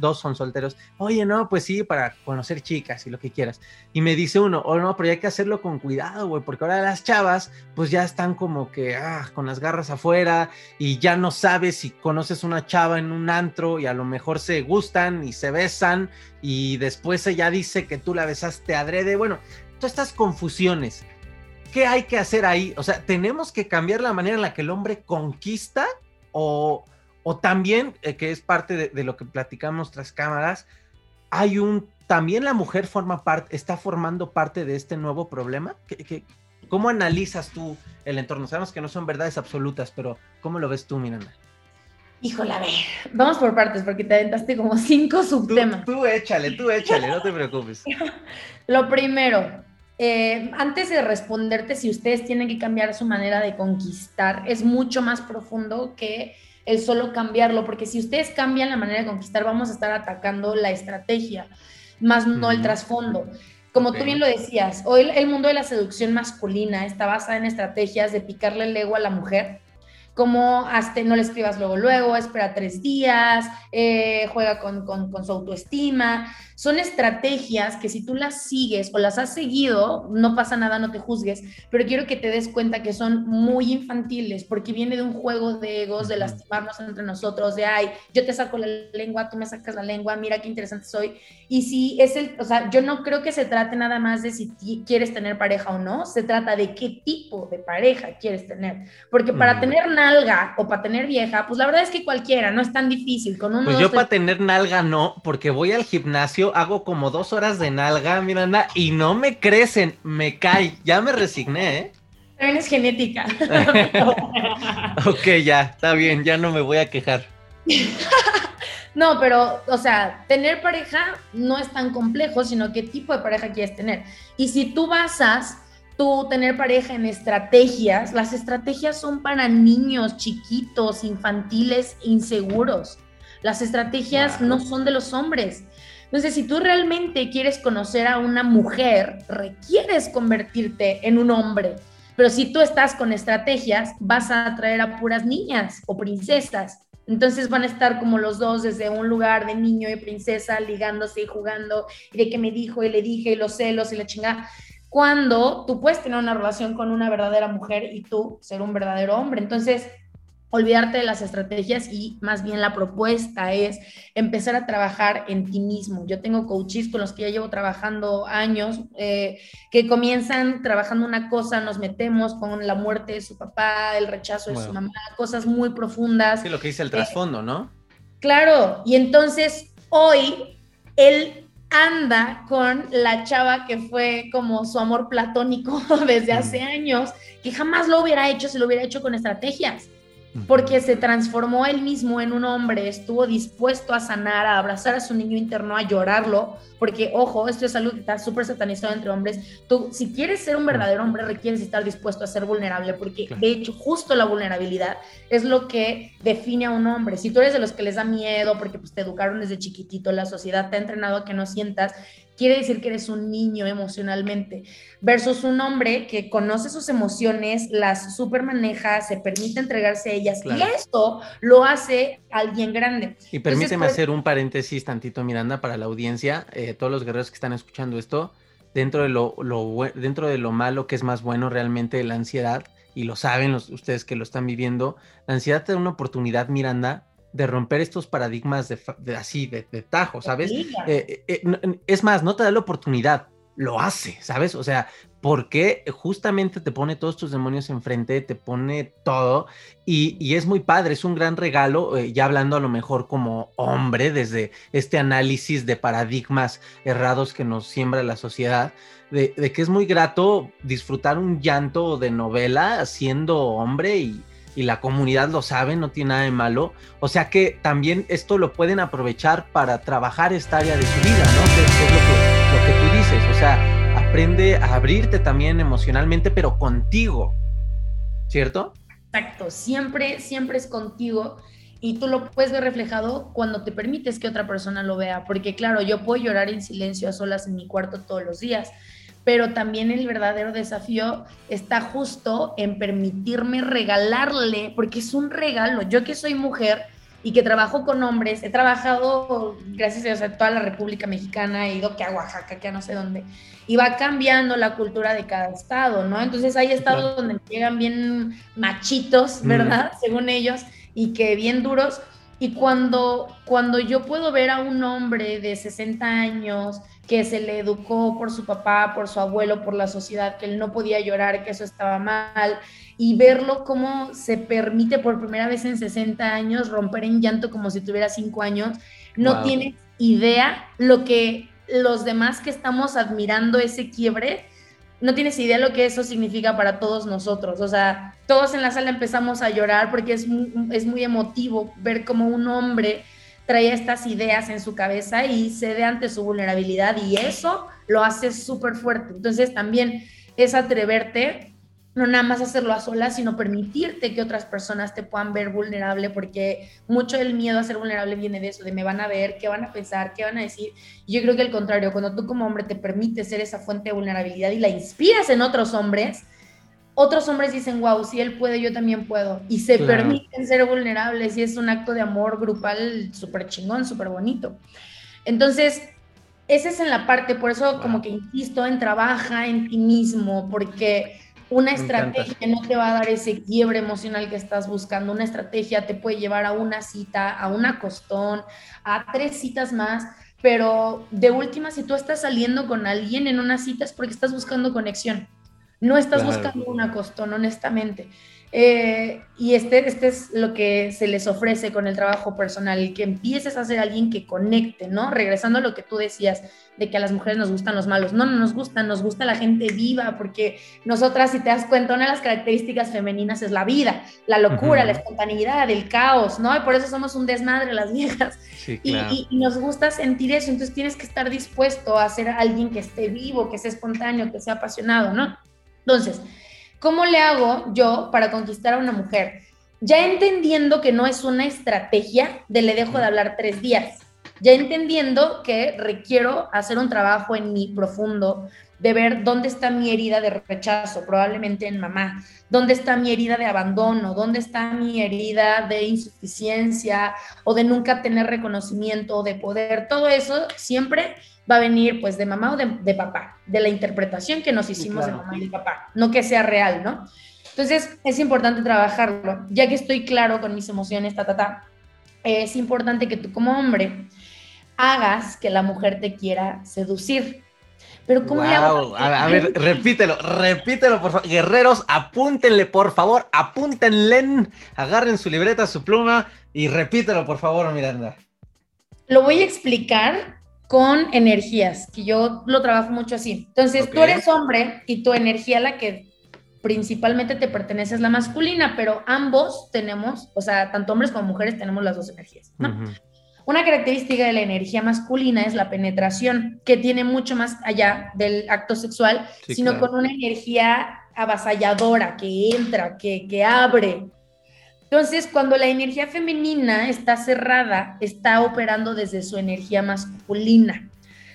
dos son solteros, oye, no, pues sí, para conocer chicas y lo que quieras. Y me dice uno, oh, no, pero hay que hacerlo con cuidado, güey, porque ahora las chavas, pues ya están como que, ah, con las garras afuera y ya no sabes si conoces una chava en un antro y a lo mejor se gustan y se besan y después ella dice que tú la besaste adrede. Bueno, todas estas confusiones. ¿Qué hay que hacer ahí? O sea, ¿tenemos que cambiar la manera en la que el hombre conquista o, o también, eh, que es parte de, lo que platicamos tras cámaras, hay un, también la mujer forma parte, está formando parte de este nuevo problema. ¿Qué, cómo analizas tú el entorno? Sabemos que no son verdades absolutas, pero ¿cómo lo ves tú, Miranda? Híjole, a ver, vamos por partes, porque te aventaste como cinco subtemas. Tú, échale, tú échale, no te preocupes. *laughs* Lo primero, eh, antes de responderte si ustedes tienen que cambiar su manera de conquistar, es mucho más profundo que el solo cambiarlo, porque si ustedes cambian la manera de conquistar, vamos a estar atacando la estrategia, más no el trasfondo. Como tú bien lo decías, hoy el mundo de la seducción masculina está basada en estrategias de picarle el ego a la mujer como hasta no le escribas luego, luego, espera tres días, eh, juega con, con, su autoestima. Son estrategias que si tú las sigues o las has seguido, no pasa nada, no te juzgues, pero quiero que te des cuenta que son muy infantiles porque viene de un juego de egos, de lastimarnos entre nosotros, de, ay, yo te saco la lengua, tú me sacas la lengua, mira qué interesante soy. Y si es el, o sea, yo no creo que se trate nada más de si quieres tener pareja o no, se trata de qué tipo de pareja quieres tener, porque para tener nalga o para tener vieja, pues la verdad es que cualquiera, no es tan difícil. Con uno, pues yo para tener nalga no, porque voy al gimnasio, hago como dos horas de nalga, Miranda, y no me crecen, me cae. Ya me resigné, ¿eh? También es genética. *laughs* ok, ya, está bien, ya no me voy a quejar. *laughs* no, pero, o sea, tener pareja no es tan complejo, sino qué tipo de pareja quieres tener. Y si tú basas tú tener pareja en estrategias, las estrategias son para niños chiquitos, infantiles, inseguros. Las estrategias no son de los hombres. Entonces, si tú realmente quieres conocer a una mujer, requieres convertirte en un hombre. Pero si tú estás con estrategias, vas a atraer a puras niñas o princesas. Entonces van a estar como los dos desde un lugar de niño y princesa, ligándose y jugando, y de que me dijo y le dije, y los celos y la chingada cuando tú puedes tener una relación con una verdadera mujer y tú ser un verdadero hombre. Entonces, olvidarte de las estrategias y más bien la propuesta es empezar a trabajar en ti mismo. Yo tengo coaches con los que ya llevo trabajando años, eh, que comienzan trabajando una cosa, nos metemos con la muerte de su papá, el rechazo de su mamá, cosas muy profundas. Sí, lo que dice el trasfondo, ¿no? Claro, y entonces hoy él anda con la chava que fue como su amor platónico *laughs* desde hace años, que jamás lo hubiera hecho si lo hubiera hecho con estrategias porque se transformó él mismo en un hombre, estuvo dispuesto a sanar, a abrazar a su niño interno, a llorarlo, porque ojo, esto es algo que está súper satanizado entre hombres. Tú, si quieres ser un verdadero hombre, requieres estar dispuesto a ser vulnerable, porque de hecho, justo la vulnerabilidad es lo que define a un hombre. Si tú eres de los que les da miedo, porque pues, te educaron desde chiquitito, la sociedad te ha entrenado a que no sientas, quiere decir que eres un niño emocionalmente, versus un hombre que conoce sus emociones, las super maneja, se permite entregarse a ellas y esto lo hace alguien grande. Y permíteme hacer un paréntesis tantito, Miranda, para la audiencia, eh, todos los guerreros que están escuchando esto, dentro de lo, dentro de lo malo que es más bueno realmente la ansiedad, y lo saben ustedes que lo están viviendo, la ansiedad te da una oportunidad, Miranda, de romper estos paradigmas de, así, de, tajo, ¿sabes? Eh, eh, es más, no te da la oportunidad, lo hace, ¿sabes? O sea, porque justamente te pone todos tus demonios enfrente, te pone todo y, es muy padre, es un gran regalo, eh, ya hablando a lo mejor como hombre, desde este análisis de paradigmas errados que nos siembra la sociedad, de, que es muy grato disfrutar un llanto de novela siendo hombre y, la comunidad lo sabe, no tiene nada de malo. O sea que también esto lo pueden aprovechar para trabajar esta área de su vida, ¿no? es lo que, lo que tú dices, o sea, aprende a abrirte también emocionalmente, pero contigo, ¿cierto? Exacto, siempre, siempre es contigo y tú lo puedes ver reflejado cuando te permites que otra persona lo vea, porque claro, yo puedo llorar en silencio a solas en mi cuarto todos los días, pero también el verdadero desafío está justo en permitirme regalarle, porque es un regalo, yo que soy mujer, y que trabajo con hombres. He trabajado, gracias a Dios, en toda la República Mexicana, he ido que a Oaxaca, que a no sé dónde y va cambiando la cultura de cada estado, ¿no? Entonces hay estados donde llegan bien machitos, ¿verdad? Según ellos, y que bien duros. Y cuando, cuando yo puedo ver a un hombre de 60 años que se le educó por su papá, por su abuelo, por la sociedad, que él no podía llorar, que eso estaba mal, y verlo cómo se permite por primera vez en 60 años romper en llanto como si tuviera 5 años, no tiene idea lo que los demás que estamos admirando ese quiebre, no tienes idea lo que eso significa para todos nosotros. O sea, todos en la sala empezamos a llorar porque es, es muy emotivo ver cómo un hombre trae estas ideas en su cabeza y cede ante su vulnerabilidad y eso lo hace súper fuerte. Entonces también es atreverte no nada más hacerlo a solas, sino permitirte que otras personas te puedan ver vulnerable, porque mucho del miedo a ser vulnerable viene de eso, de me van a ver, qué van a pensar, qué van a decir. yo creo que el contrario, cuando tú como hombre te permites ser esa fuente de vulnerabilidad y la inspiras en otros hombres, otros hombres dicen, wow, si él puede, yo también puedo. Y se permiten ser vulnerables y es un acto de amor grupal súper chingón, súper bonito. Entonces, esa es en la parte, por eso como que insisto en trabaja en ti mismo, porque una estrategia no te va a dar ese quiebre emocional que estás buscando. Una estrategia te puede llevar a una cita, a una costón, a tres citas más. Pero de última, si tú estás saliendo con alguien en una cita es porque estás buscando conexión. No estás buscando una costón, honestamente. Eh, y este, este es lo que se les ofrece con el trabajo personal, que empieces a ser alguien que conecte, ¿no? Regresando a lo que tú decías, de que a las mujeres nos gustan los malos. No, no nos gustan, nos gusta la gente viva, porque nosotras, si te das cuenta, una de las características femeninas es la vida, la locura, la espontaneidad, el caos, ¿no? Y por eso somos un desmadre las viejas. y, y nos gusta sentir eso, entonces tienes que estar dispuesto a ser alguien que esté vivo, que sea espontáneo, que sea apasionado, ¿no? Entonces, ¿Cómo le hago yo para conquistar a una mujer? Ya entendiendo que no es una estrategia de le dejo de hablar tres días, ya entendiendo que requiero hacer un trabajo en mí profundo, de ver dónde está mi herida de rechazo, probablemente en mamá, dónde está mi herida de abandono, dónde está mi herida de insuficiencia o de nunca tener reconocimiento o de poder, todo eso siempre va a venir pues de mamá o de, papá, de la interpretación que nos hicimos de mamá y de papá, no que sea real, ¿no? Entonces es importante trabajarlo, ya que estoy claro con mis emociones, ta, ta, ta, es importante que tú como hombre hagas que la mujer te quiera seducir. Pero ¿cómo le hago? A, ver, *laughs* repítelo, repítelo, por favor. Guerreros, apúntenle, por favor, apúntenle, agarren su libreta, su pluma y repítelo, por favor, Miranda. Lo voy a explicar con energías, que yo lo trabajo mucho así. Entonces, tú eres hombre y tu energía, la que principalmente te pertenece, es la masculina, pero ambos tenemos, o sea, tanto hombres como mujeres tenemos las dos energías, Una característica de la energía masculina es la penetración, que tiene mucho más allá del acto sexual, sino con una energía avasalladora, que entra, que, que abre, entonces, cuando la energía femenina está cerrada, está operando desde su energía masculina.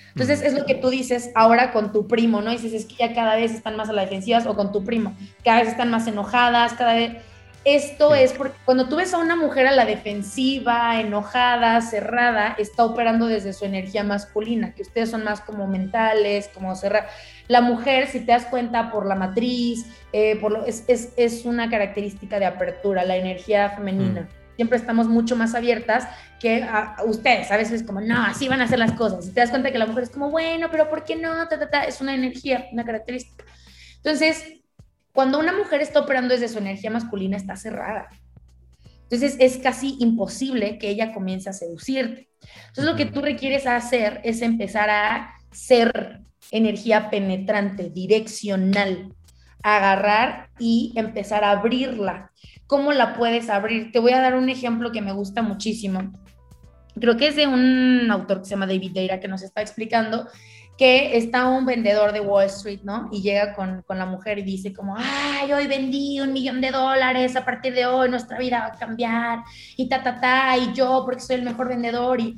Entonces, es lo que tú dices ahora con tu primo, ¿no? Dices, es que ya cada vez están más a la defensiva o con tu primo, cada vez están más enojadas, cada vez... Esto es porque cuando tú ves a una mujer a la defensiva, enojada, cerrada, está operando desde su energía masculina, que ustedes son más como mentales, como cerradas. La mujer, si te das cuenta por la matriz, eh, por lo, es, es, es, una característica de apertura, la energía femenina. siempre estamos mucho más abiertas que a, ustedes. A veces como, no, así van a ser las cosas. Y te das cuenta que la mujer es como, bueno, pero ¿por qué no? Es una energía, una característica. Entonces, cuando una mujer está operando desde su energía masculina, está cerrada. Entonces es casi imposible que ella comience a seducirte. Entonces lo que tú requieres hacer es empezar a ser energía penetrante, direccional, agarrar y empezar a abrirla. ¿Cómo la puedes abrir? Te voy a dar un ejemplo que me gusta muchísimo. Creo que es de un autor que se llama David Deira que nos está explicando que está un vendedor de Wall Street, ¿no? Y llega con, con, la mujer y dice como, ay, hoy vendí un millón de dólares, a partir de hoy nuestra vida va a cambiar, y ta, ta, ta, y yo porque soy el mejor vendedor, y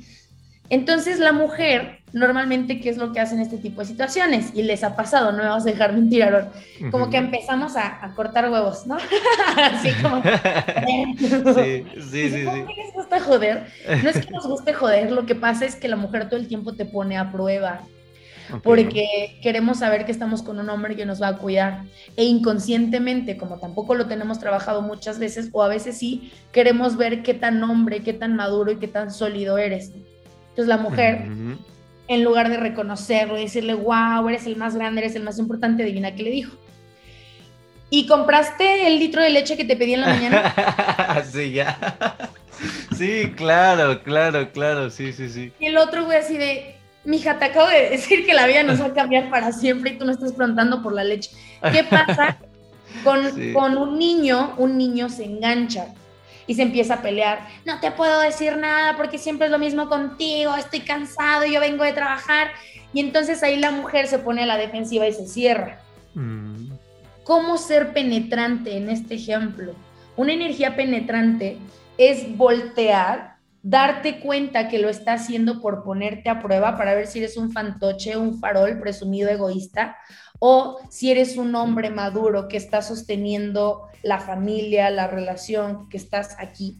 entonces la mujer, normalmente, ¿qué es lo que hace en este tipo de situaciones? Y les ha pasado, no me vas a dejar mentir, Aaron. Como que empezamos a, cortar huevos, ¿no? *laughs* Así como... *laughs* sí, sí, sí. ¿Cómo les gusta joder? No es que nos guste joder, lo que pasa es que la mujer todo el tiempo te pone a prueba. Porque queremos saber que estamos con un hombre que nos va a cuidar. E inconscientemente, como tampoco lo tenemos trabajado muchas veces, o a veces sí, queremos ver qué tan hombre, qué tan maduro y qué tan sólido eres. Entonces la mujer, en lugar de reconocerlo y decirle, wow, eres el más grande, eres el más importante, adivina qué le dijo. ¿Y compraste el litro de leche que te pedí en la mañana? *laughs* sí, ya. Sí, claro, claro, claro, sí, sí, sí. Y el otro güey así de, mija, te acabo de decir que la vida nos va a cambiar para siempre y tú no estás preguntando por la leche. ¿Qué pasa *laughs* con, con un niño? Un niño se engancha y se empieza a pelear. No te puedo decir nada porque siempre es lo mismo contigo, estoy cansado, yo vengo de trabajar. Y entonces ahí la mujer se pone a la defensiva y se cierra. Mm. ¿Cómo ser penetrante en este ejemplo? Una energía penetrante es voltear darte cuenta que lo está haciendo por ponerte a prueba para ver si eres un fantoche, un farol presumido egoísta, o si eres un hombre maduro que está sosteniendo la familia, la relación, que estás aquí.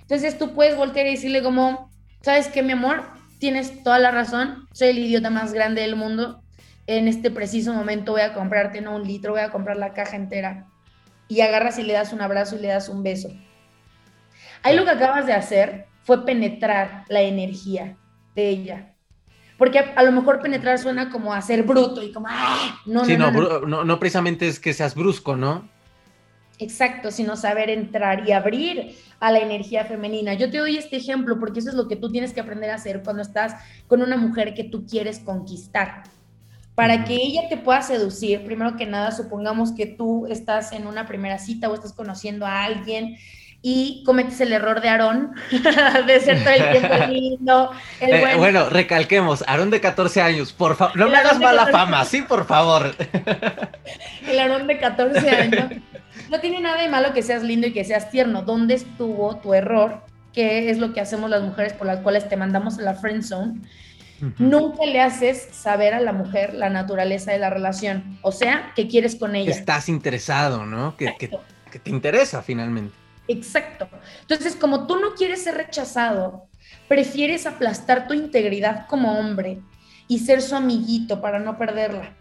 Entonces tú puedes voltear y decirle como, ¿sabes qué, mi amor? Tienes toda la razón, soy el idiota más grande del mundo. En este preciso momento voy a comprarte no un litro, voy a comprar la caja entera. Y agarras y le das un abrazo y le das un beso. Ahí lo que acabas de hacer fue penetrar la energía de ella. Porque a, lo mejor penetrar suena como a ser bruto y como, ¡ah! No, no, no, no, precisamente es que seas brusco, ¿no? Exacto, sino saber entrar y abrir a la energía femenina. Yo te doy este ejemplo porque eso es lo que tú tienes que aprender a hacer cuando estás con una mujer que tú quieres conquistar. Para que ella te pueda seducir, primero que nada, supongamos que tú estás en una primera cita o estás conociendo a alguien y cometes el error de Aarón, *laughs* de ser todo el tiempo lindo. Eh, bueno. recalquemos, Aarón de 14 años, por favor, no me hagas mala fama, sí, por favor. *laughs* el Aarón de 14 años. No tiene nada de malo que seas lindo y que seas tierno. ¿Dónde estuvo tu error? ¿Qué es lo que hacemos las mujeres por las cuales te mandamos a la friend zone? Nunca le haces saber a la mujer la naturaleza de la relación, o sea, que quieres con ella. Estás interesado, ¿no? que te interesa finalmente. Exacto. Entonces, como tú no quieres ser rechazado, prefieres aplastar tu integridad como hombre y ser su amiguito para no perderla.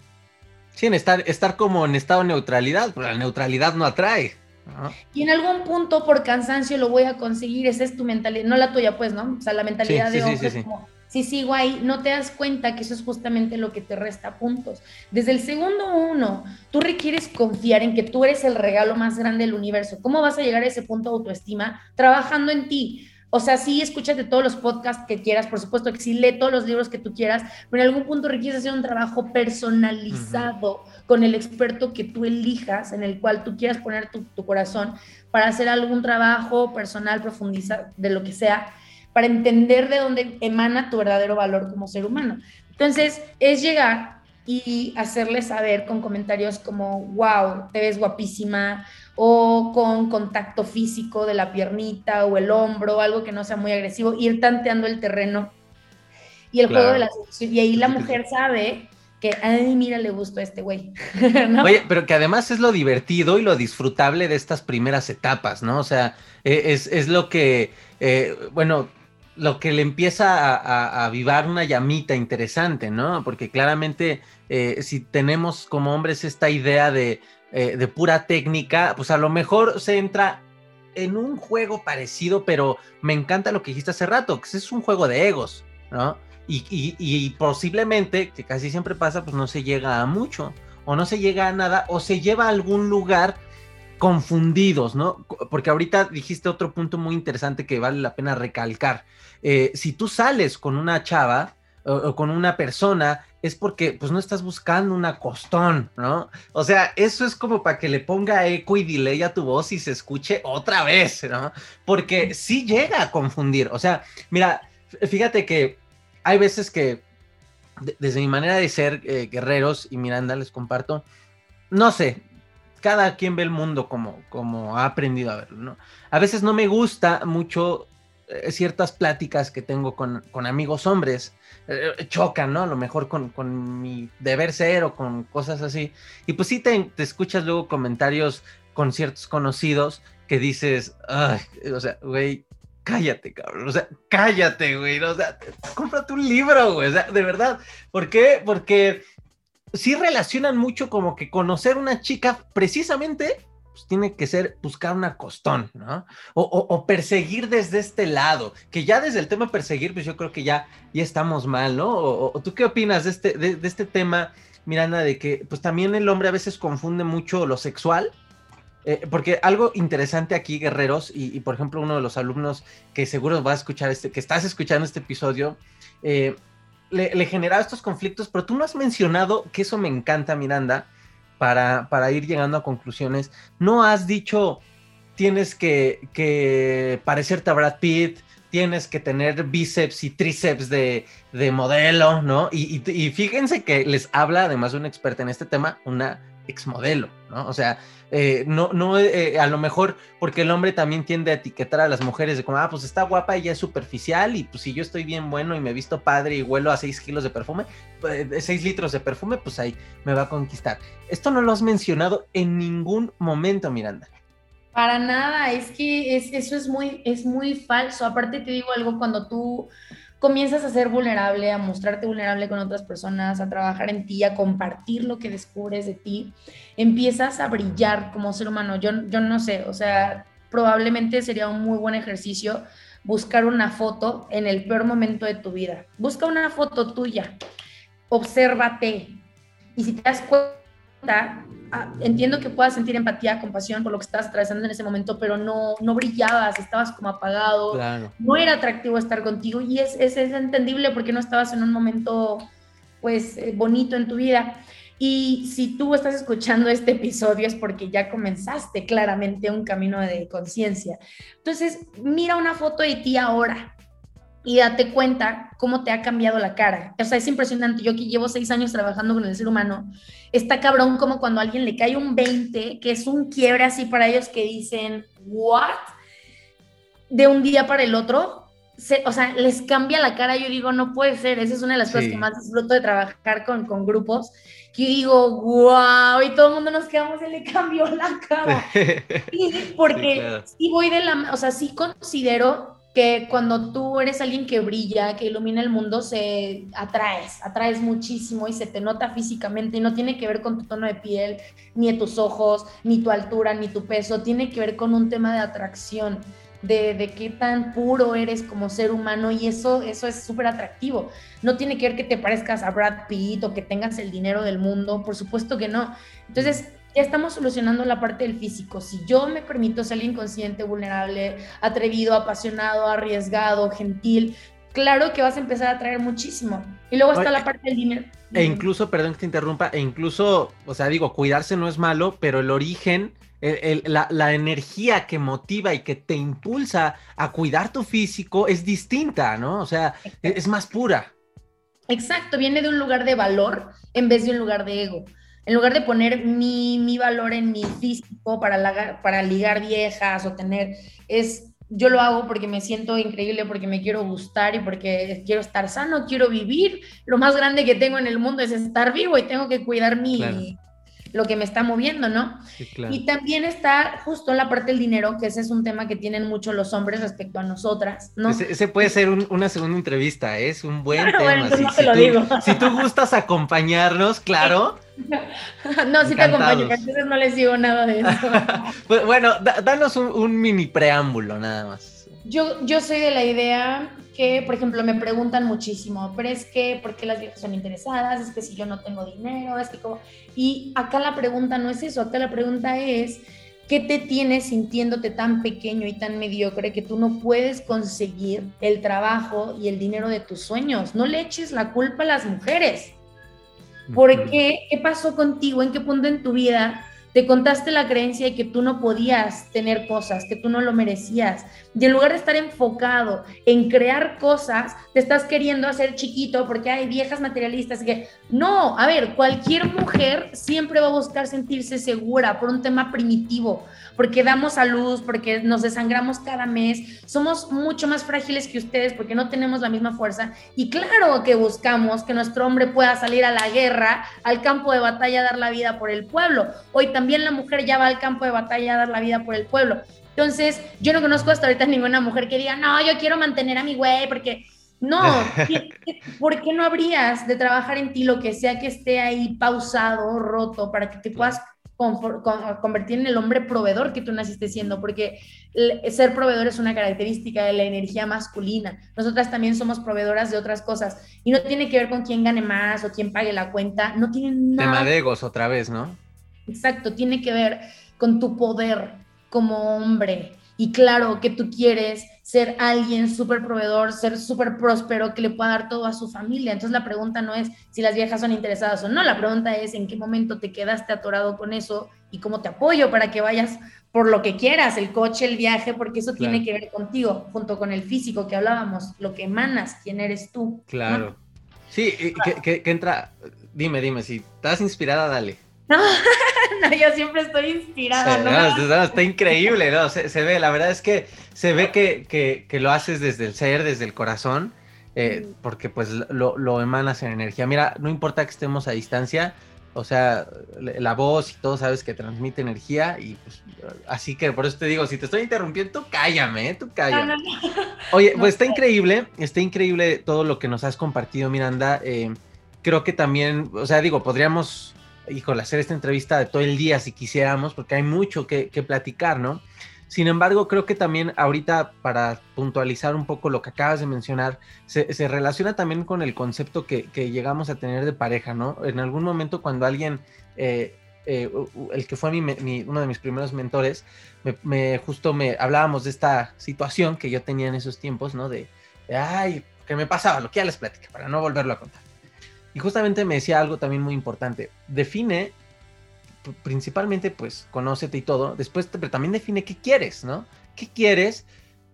Sí, en estar, estar como en estado de neutralidad, pero la neutralidad no atrae. Y en algún punto, por cansancio, lo voy a conseguir. Esa es tu mentalidad, no la tuya, pues, ¿no? O sea, la mentalidad de hombre es como si sigo ahí, no te das cuenta que eso es justamente lo que te resta puntos. Desde el segundo uno, tú requieres confiar en que tú eres el regalo más grande del universo. ¿Cómo vas a llegar a ese punto de autoestima? Trabajando en ti. O sea, sí, escúchate todos los podcasts que quieras, por supuesto que sí, lee todos los libros que tú quieras, pero en algún punto requieres hacer un trabajo personalizado con el experto que tú elijas, en el cual tú quieras poner tu, tu corazón para hacer algún trabajo personal, profundizar de lo que sea para entender de dónde emana tu verdadero valor como ser humano. Entonces, es llegar y hacerle saber con comentarios como, wow, te ves guapísima, o con contacto físico de la piernita o el hombro, algo que no sea muy agresivo, ir tanteando el terreno y el juego de la Y ahí la mujer sabe que, ay, mira, le gustó a este güey. *laughs* Oye, pero que además es lo divertido y lo disfrutable de estas primeras etapas, ¿no? O sea, e, es, lo que, eh, bueno, lo que le empieza a, avivar una llamita interesante, ¿no? Porque claramente eh, si tenemos como hombres esta idea de, eh, de, pura técnica, pues a lo mejor se entra en un juego parecido, pero me encanta lo que dijiste hace rato, que es un juego de egos, ¿no? Y, y, posiblemente, que casi siempre pasa, pues no se llega a mucho, o no se llega a nada, o se lleva a algún lugar confundidos, ¿no? Porque ahorita dijiste otro punto muy interesante que vale la pena recalcar. Eh, si tú sales con una chava o, con una persona, es porque pues no estás buscando una costón, ¿no? O sea, eso es como para que le ponga eco y delay a tu voz y se escuche otra vez, ¿no? Porque sí llega a confundir. O sea, mira, fíjate que hay veces que desde mi manera de ser eh, guerreros y Miranda les comparto, no sé, cada quien ve el mundo como, como ha aprendido a verlo, ¿no? A veces no me gusta mucho eh, ciertas pláticas que tengo con, amigos hombres, eh, chocan, ¿no? A lo mejor con, mi deber ser o con cosas así. Y pues sí te, escuchas luego comentarios con ciertos conocidos que dices, ay, o sea, güey, cállate, cabrón, o sea, cállate, güey, o sea, cómprate un libro, güey, o sea, de verdad, ¿por qué? Porque sí relacionan mucho como que conocer una chica precisamente pues tiene que ser buscar una costón, ¿no? O, perseguir desde este lado, que ya desde el tema perseguir, pues yo creo que ya, ya estamos mal, ¿no? O, tú qué opinas de este, de, este tema, Miranda, de que pues también el hombre a veces confunde mucho lo sexual eh, porque algo interesante aquí, guerreros, y, por ejemplo, uno de los alumnos que seguro va a escuchar este, que estás escuchando este episodio, eh, le, generaba estos conflictos, pero tú no has mencionado, que eso me encanta, Miranda, para, para ir llegando a conclusiones. No has dicho, tienes que, que parecerte a Brad Pitt, tienes que tener bíceps y tríceps de, modelo, ¿no? Y, y, fíjense que les habla, además de una experta en este tema, una exmodelo, ¿no? O sea, eh, no, no, eh, a lo mejor porque el hombre también tiende a etiquetar a las mujeres de como, ah, pues está guapa, ella es superficial y pues si yo estoy bien bueno y me visto padre y huelo a 6 kilos de perfume, pues, de 6 litros de perfume, pues ahí me va a conquistar. Esto no lo has mencionado en ningún momento, Miranda. Para nada, es que es, eso es muy, es muy falso. Aparte te digo algo, cuando tú comienzas a ser vulnerable, a mostrarte vulnerable con otras personas, a trabajar en ti, a compartir lo que descubres de ti, empiezas a brillar como ser humano. Yo, yo no sé, o sea, probablemente sería un muy buen ejercicio buscar una foto en el peor momento de tu vida. Busca una foto tuya, obsérvate y si te das cuenta, entiendo que puedas sentir empatía, compasión por lo que estás atravesando en ese momento, pero no, no brillabas, estabas como apagado, no era atractivo estar contigo y es, es, es, entendible porque no estabas en un momento pues eh, bonito en tu vida. Y si tú estás escuchando este episodio es porque ya comenzaste claramente un camino de conciencia. Entonces, mira una foto de ti ahora, y date cuenta cómo te ha cambiado la cara. O sea, es impresionante. Yo que llevo seis años trabajando con el ser humano, está cabrón como cuando a alguien le cae un 20, que es un quiebre así para ellos que dicen, ¿what? De un día para el otro. o sea, les cambia la cara. Yo digo, no puede ser. Esa es una de las cosas que más disfruto de trabajar con, con grupos. Que yo digo, wow, y todo el mundo nos quedamos, se le cambió la cara. *laughs* porque sí voy de la, o sea, sí considero que cuando tú eres alguien que brilla, que ilumina el mundo, se atraes, atraes muchísimo y se te nota físicamente y no tiene que ver con tu tono de piel, ni de tus ojos, ni tu altura, ni tu peso, tiene que ver con un tema de atracción, de, de qué tan puro eres como ser humano y eso, eso es súper atractivo. No tiene que ver que te parezcas a Brad Pitt o que tengas el dinero del mundo, por supuesto que no. Entonces, ya estamos solucionando la parte del físico. Si yo me permito ser inconsciente, vulnerable, atrevido, apasionado, arriesgado, gentil, claro que vas a empezar a atraer muchísimo. Y luego está la parte del dinero. E incluso, perdón que te interrumpa, e incluso, o sea, digo, cuidarse no es malo, pero el origen, la, energía que motiva y que te impulsa a cuidar tu físico es distinta, ¿no? O sea, es más pura. Exacto, viene de un lugar de valor en vez de un lugar de ego en lugar de poner mi, mi valor en mi físico para, para ligar viejas o tener, es, yo lo hago porque me siento increíble, porque me quiero gustar y porque quiero estar sano, quiero vivir. Lo más grande que tengo en el mundo es estar vivo y tengo que cuidar mi, lo que me está moviendo, ¿no? Y también está justo la parte del dinero, que ese es un tema que tienen mucho los hombres respecto a nosotras, ¿no? Ese, puede ser una segunda entrevista, ¿eh? es un buen *laughs* tema. si, tú, si, tú, gustas acompañarnos, claro. *laughs* no, sí te acompaño, entonces no les digo nada de eso. *laughs* Pues, bueno, danos un, mini preámbulo nada más. Yo, yo soy de la idea que, por ejemplo, me preguntan muchísimo, pero es que, ¿por qué las viejas son interesadas? Es que si yo no tengo dinero, es que como... Y acá la pregunta no es eso, acá la pregunta es, ¿qué te tienes sintiéndote tan pequeño y tan mediocre que tú no puedes conseguir el trabajo y el dinero de tus sueños? No le eches la culpa a las mujeres. ¿Por qué? ¿Qué pasó contigo? ¿En qué punto en tu vida te contaste la creencia de que tú no podías tener cosas, que tú no lo merecías. Y en lugar de estar enfocado en crear cosas, te estás queriendo hacer chiquito porque hay viejas materialistas que no, a ver, cualquier mujer siempre va a buscar sentirse segura por un tema primitivo, porque damos a luz, porque nos desangramos cada mes, somos mucho más frágiles que ustedes porque no tenemos la misma fuerza y claro que buscamos que nuestro hombre pueda salir a la guerra, al campo de batalla, dar la vida por el pueblo. Hoy también la mujer ya va al campo de batalla a dar la vida por el pueblo. Entonces, yo no conozco hasta ahorita ninguna mujer que diga, no, yo quiero mantener a mi güey porque no, *laughs* ¿por qué no habrías de trabajar en ti lo que sea que esté ahí pausado, roto, para que te puedas convertir en el hombre proveedor que tú naciste siendo, porque ser proveedor es una característica de la energía masculina. Nosotras también somos proveedoras de otras cosas y no tiene que ver con quién gane más o quién pague la cuenta, no tiene nada. Tema de egos otra vez, ¿no? Exacto, tiene que ver con tu poder como hombre. Y claro que tú quieres ser alguien súper proveedor, ser súper próspero, que le pueda dar todo a su familia. Entonces la pregunta no es si las viejas son interesadas o no, la pregunta es en qué momento te quedaste atorado con eso y cómo te apoyo para que vayas por lo que quieras, el coche, el viaje, porque eso tiene que ver contigo, junto con el físico que hablábamos, lo que emanas, quién eres tú. Claro. Sí, que, que entra, dime, dime, si estás inspirada, dale. *laughs* No, yo siempre estoy inspirada. está increíble, ¿no? Se, ve, la verdad es que se ve que, lo haces desde el ser, desde el corazón, eh, porque pues lo, emanas en energía. Mira, no importa que estemos a distancia, o sea, la voz y todo sabes que transmite energía y pues así que por eso te digo, si te estoy interrumpiendo, tú cállame, ¿eh? tú cállame. *laughs* Oye, pues está increíble, está increíble todo lo que nos has compartido, Miranda. Eh, creo que también, o sea, digo, podríamos híjole, hacer esta entrevista de todo el día si quisiéramos, porque hay mucho que, platicar, ¿no? Sin embargo, creo que también ahorita para puntualizar un poco lo que acabas de mencionar, se, relaciona también con el concepto que, llegamos a tener de pareja, ¿no? En algún momento cuando alguien, eh, eh, el que fue uno de mis primeros mentores, me, justo me hablábamos de esta situación que yo tenía en esos tiempos, ¿no? De, ay, ¿qué me pasaba? Lo que ya les platiqué, para no volverlo a contar. Y justamente me decía algo también muy importante. Define, principalmente, pues, conócete y todo. Después, pero también define qué quieres, ¿no? ¿Qué quieres?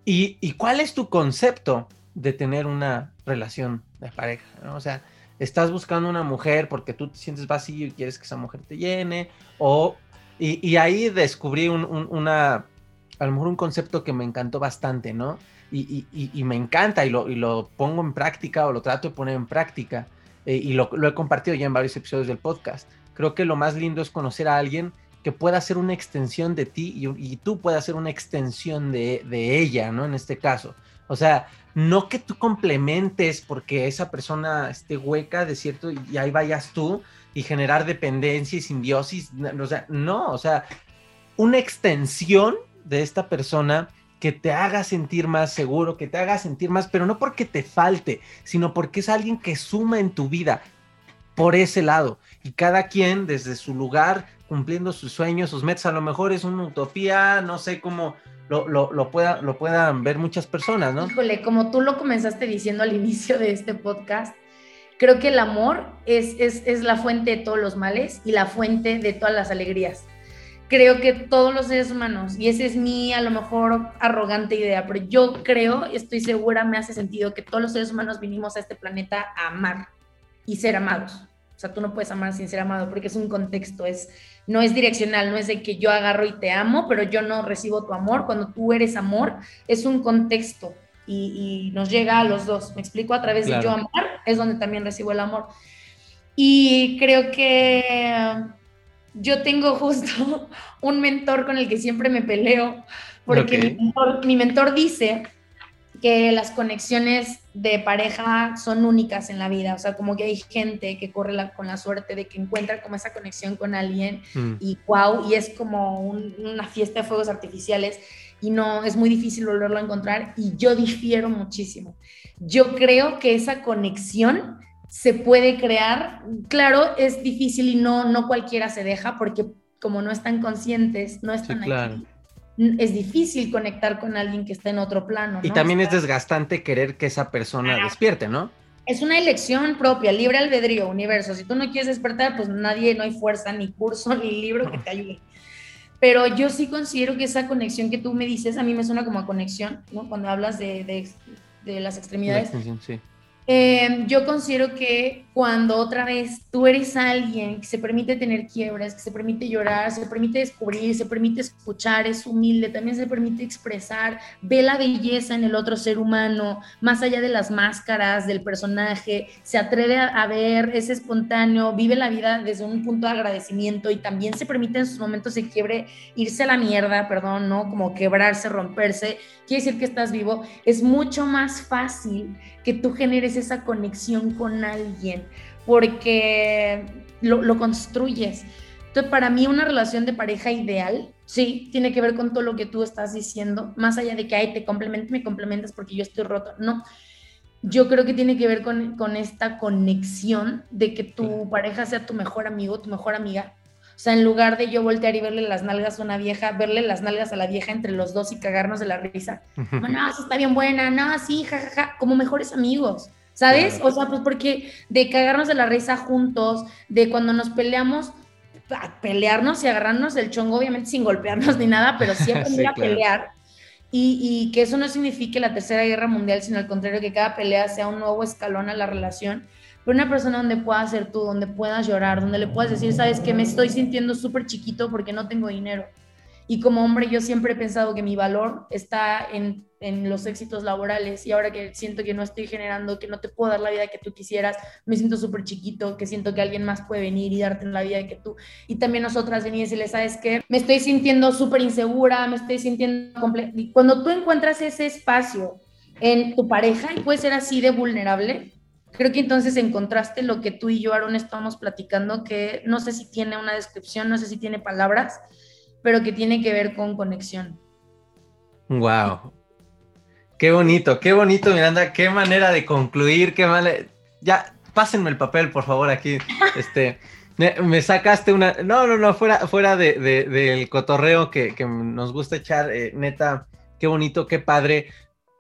Y, cuál es tu concepto de tener una relación de pareja, ¿no? O sea, estás buscando una mujer porque tú te sientes vacío y quieres que esa mujer te llene. O, y, ahí descubrí un, una, a lo mejor un concepto que me encantó bastante, ¿no? Y, y me encanta y lo, y lo pongo en práctica o lo trato de poner en práctica eh, y lo, he compartido ya en varios episodios del podcast. Creo que lo más lindo es conocer a alguien que pueda ser una extensión de ti y, tú puedas ser una extensión de, ella, ¿no? En este caso. O sea, no que tú complementes porque esa persona esté hueca de cierto y ahí vayas tú y generar dependencia y simbiosis. O sea, no, o sea, una extensión de esta persona que te haga sentir más seguro, que te haga sentir más, pero no porque te falte, sino porque es alguien que suma en tu vida por ese lado. Y cada quien desde su lugar, cumpliendo sus sueños, sus metas, a lo mejor es una utopía, no sé cómo lo, lo, lo, pueda, lo puedan ver muchas personas, ¿no? Híjole, como tú lo comenzaste diciendo al *laughs* inicio de este podcast, creo que el amor es, es, es la fuente de todos los males y la fuente de todas las alegrías creo que todos los seres humanos, y esa es mi a lo mejor arrogante idea, pero yo creo, estoy segura, me hace sentido que todos los seres humanos vinimos a este planeta a amar y ser amados. O sea, tú no puedes amar sin ser amado porque es un contexto, es, no es direccional, no es de que yo agarro y te amo, pero yo no recibo tu amor. Cuando tú eres amor, es un contexto y, nos llega a los dos. Me explico, a través de yo amar es donde también recibo el amor. Y creo que yo tengo justo *laughs* un mentor con el que siempre me peleo, porque mi, mentor, dice que las conexiones de pareja son únicas en la vida, o sea, como que hay gente que corre con la suerte de que encuentra como esa conexión con alguien mm. y wow, y es como una fiesta de fuegos artificiales y no, es muy difícil volverlo a encontrar y yo difiero muchísimo. Yo creo que esa conexión se puede crear, claro, es difícil y no, no cualquiera se deja porque como no están conscientes, no están aquí es difícil conectar con alguien que está en otro plano. Y también es desgastante querer que esa persona despierte, ¿no? Es una elección propia, libre albedrío, universo. Si tú no quieres despertar, pues nadie, no hay fuerza, ni curso, *laughs* ni libro que te ayude. Pero yo sí considero que esa conexión que tú me dices, a mí me suena como a conexión, ¿no? Cuando hablas de, de, las extremidades. sí. Em, yo considero que cuando otra vez tú eres alguien que se permite tener quiebras, que se permite llorar, se permite descubrir, se permite escuchar, es humilde, también se permite expresar, ve la belleza en el otro ser humano, más allá de las máscaras del personaje, se atreve a, ver, es espontáneo, vive la vida desde un punto de agradecimiento y también se permite en sus momentos de quiebre irse a la mierda, perdón, ¿no? Como quebrarse, romperse, quiere decir que estás vivo, es mucho más fácil que tú generes esa conexión con alguien, porque lo, construyes. Entonces, para mí una relación de pareja ideal, sí, tiene que ver con todo lo que tú estás diciendo, más allá de que, ay, te complemento, me complementas porque yo estoy roto. No, yo creo que tiene que ver con, con esta conexión de que tu pareja sea tu mejor amigo, tu mejor amiga, o sea, en lugar de yo voltear y verle las nalgas a una vieja, verle las nalgas a la vieja entre los dos y cagarnos de la risa. no, sí está bien buena, no, sí, jajaja, como mejores amigos, ¿sabes? O sea, pues porque de cagarnos de la risa juntos, de cuando nos peleamos, pelearnos y agarrarnos el chongo, obviamente sin golpearnos ni nada, pero *laughs* sí aprender a pelear. Y, y, que eso no signifique la tercera guerra mundial, sino al contrario, que cada pelea sea un nuevo escalón a la relación pero una persona donde puedas ser tú, donde puedas llorar, donde le puedas decir, sabes que me estoy sintiendo súper chiquito porque no tengo dinero. Y como hombre yo siempre he pensado que mi valor está en, en, los éxitos laborales y ahora que siento que no estoy generando, que no te puedo dar la vida que tú quisieras, me siento súper chiquito, que siento que alguien más puede venir y darte la vida que tú. Y también nosotras venir y decirle, ¿sabes qué? Me estoy sintiendo súper insegura, me estoy sintiendo... Y cuando tú encuentras ese espacio en tu pareja y puede ser así de vulnerable, Creo que entonces encontraste lo que tú y yo, Aaron, estamos platicando, que no sé si tiene una descripción, no sé si tiene palabras, pero que tiene que ver con conexión. Wow. Qué bonito, qué bonito, Miranda, qué manera de concluir, qué manera... Ya, pásenme el papel, por favor, aquí. Este, me, sacaste una... No, no, no, fuera, fuera de, del cotorreo que, nos gusta echar, eh, neta, qué bonito, qué padre,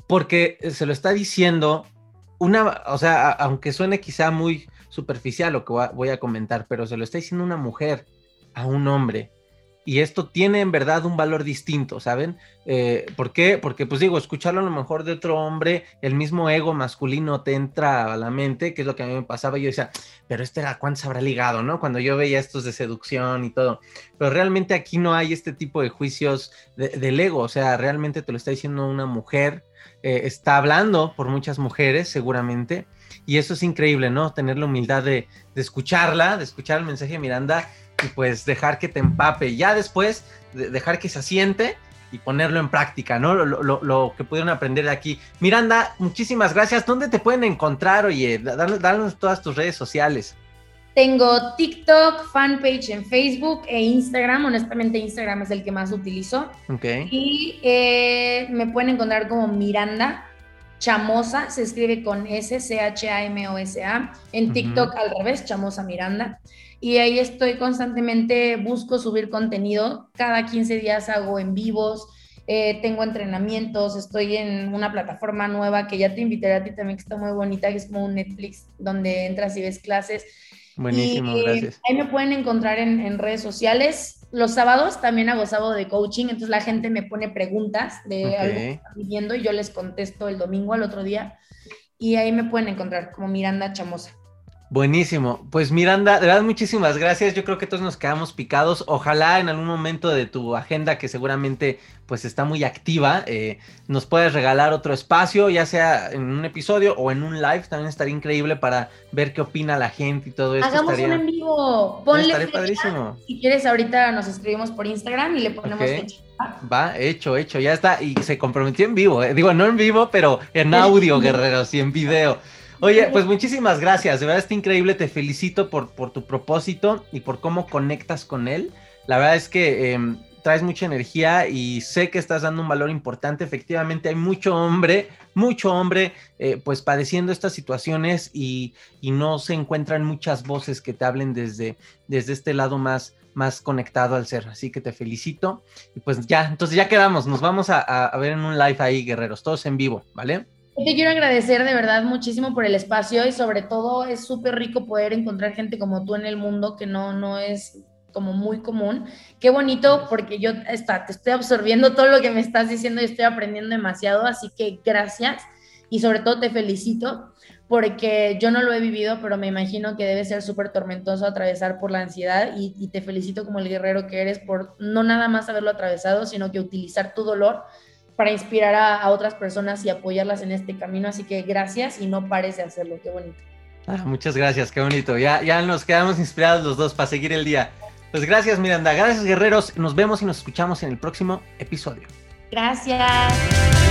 porque se lo está diciendo una, o sea, aunque suene quizá muy superficial lo que voy a comentar, pero se lo está diciendo una mujer a un hombre. Y esto tiene en verdad un valor distinto, ¿saben? Eh, ¿Por qué? Porque, pues digo, escucharlo a lo mejor de otro hombre, el mismo ego masculino te entra a la mente, que es lo que a mí me pasaba. Yo decía, pero este era cuánto se habrá ligado, ¿no? Cuando yo veía estos de seducción y todo. Pero realmente aquí no hay este tipo de juicios del ego, o sea, realmente te lo está diciendo una mujer eh, está hablando por muchas mujeres, seguramente. Y eso es increíble, ¿no? Tener la humildad de, escucharla, de escuchar el mensaje de Miranda y pues dejar que te empape. Ya después, dejar que se asiente y ponerlo en práctica, ¿no? Lo, que pudieron aprender de aquí. Miranda, muchísimas gracias. ¿Dónde te pueden encontrar? Oye, danos todas tus redes sociales. Tengo TikTok, fanpage en Facebook e Instagram. Honestamente, Instagram es el que más utilizo. Okay. Y eh, me pueden encontrar como Miranda Chamosa, se escribe con S, C-H-A-M-O-S-A. En TikTok al revés, Chamosa Miranda. Y ahí estoy constantemente, busco subir contenido. Cada 15 días hago en vivos. Eh, tengo entrenamientos, estoy en una plataforma nueva que ya te invitaré a ti también, que está muy bonita, que es como un Netflix, donde entras y ves clases. Buenísimo, gracias. Ahí me pueden encontrar en, redes sociales. Los sábados también hago sábado de coaching, entonces la gente me pone preguntas de algo que están viviendo y yo les contesto el domingo al otro día. Y ahí me pueden encontrar como Miranda Chamosa. Buenísimo. Pues Miranda, de verdad muchísimas gracias. Yo creo que todos nos quedamos picados. Ojalá en algún momento de tu agenda, que seguramente pues está muy activa, eh, nos puedas regalar otro espacio, ya sea en un episodio o en un live. También estaría increíble para ver qué opina la gente y todo esto. Hagamos estaría... un en vivo. Ponle padrísimo. Si quieres, ahorita nos escribimos por Instagram y le ponemos Ok. fecha. Va, hecho, hecho, ya está. Y se comprometió en vivo, eh. digo, no en vivo, pero en *laughs* audio, guerreros, y en video. Oye, pues muchísimas gracias, de verdad está increíble, te felicito por, por tu propósito y por cómo conectas con él. La verdad es que em, traes mucha energía y sé que estás dando un valor importante. Efectivamente, hay mucho hombre, mucho hombre, eh, pues padeciendo estas situaciones y, y no se encuentran muchas voces que te hablen desde, desde este lado más, más conectado al ser. Así que te felicito. Y pues ya, entonces ya quedamos. Nos vamos a, a- a ver en un live ahí, guerreros, todos en vivo, ¿vale? Te quiero agradecer de verdad muchísimo por el espacio y sobre todo es súper rico poder encontrar gente como tú en el mundo que no, no es como muy común. Qué bonito porque yo está, te estoy absorbiendo todo lo que me estás diciendo y estoy aprendiendo demasiado, así que gracias y sobre todo te felicito porque yo no lo he vivido, pero me imagino que debe ser súper tormentoso atravesar por la ansiedad y, y te felicito como el guerrero que eres por no nada más haberlo atravesado, sino que utilizar tu dolor para inspirar a, a otras personas y apoyarlas en este camino. Así que gracias y no pares de hacerlo. Qué bonito. Ah, muchas gracias, qué bonito. Ya, ya nos quedamos inspirados los dos para seguir el día. Pues gracias, Miranda. Gracias, guerreros. Nos vemos y nos escuchamos en el próximo episodio. Gracias.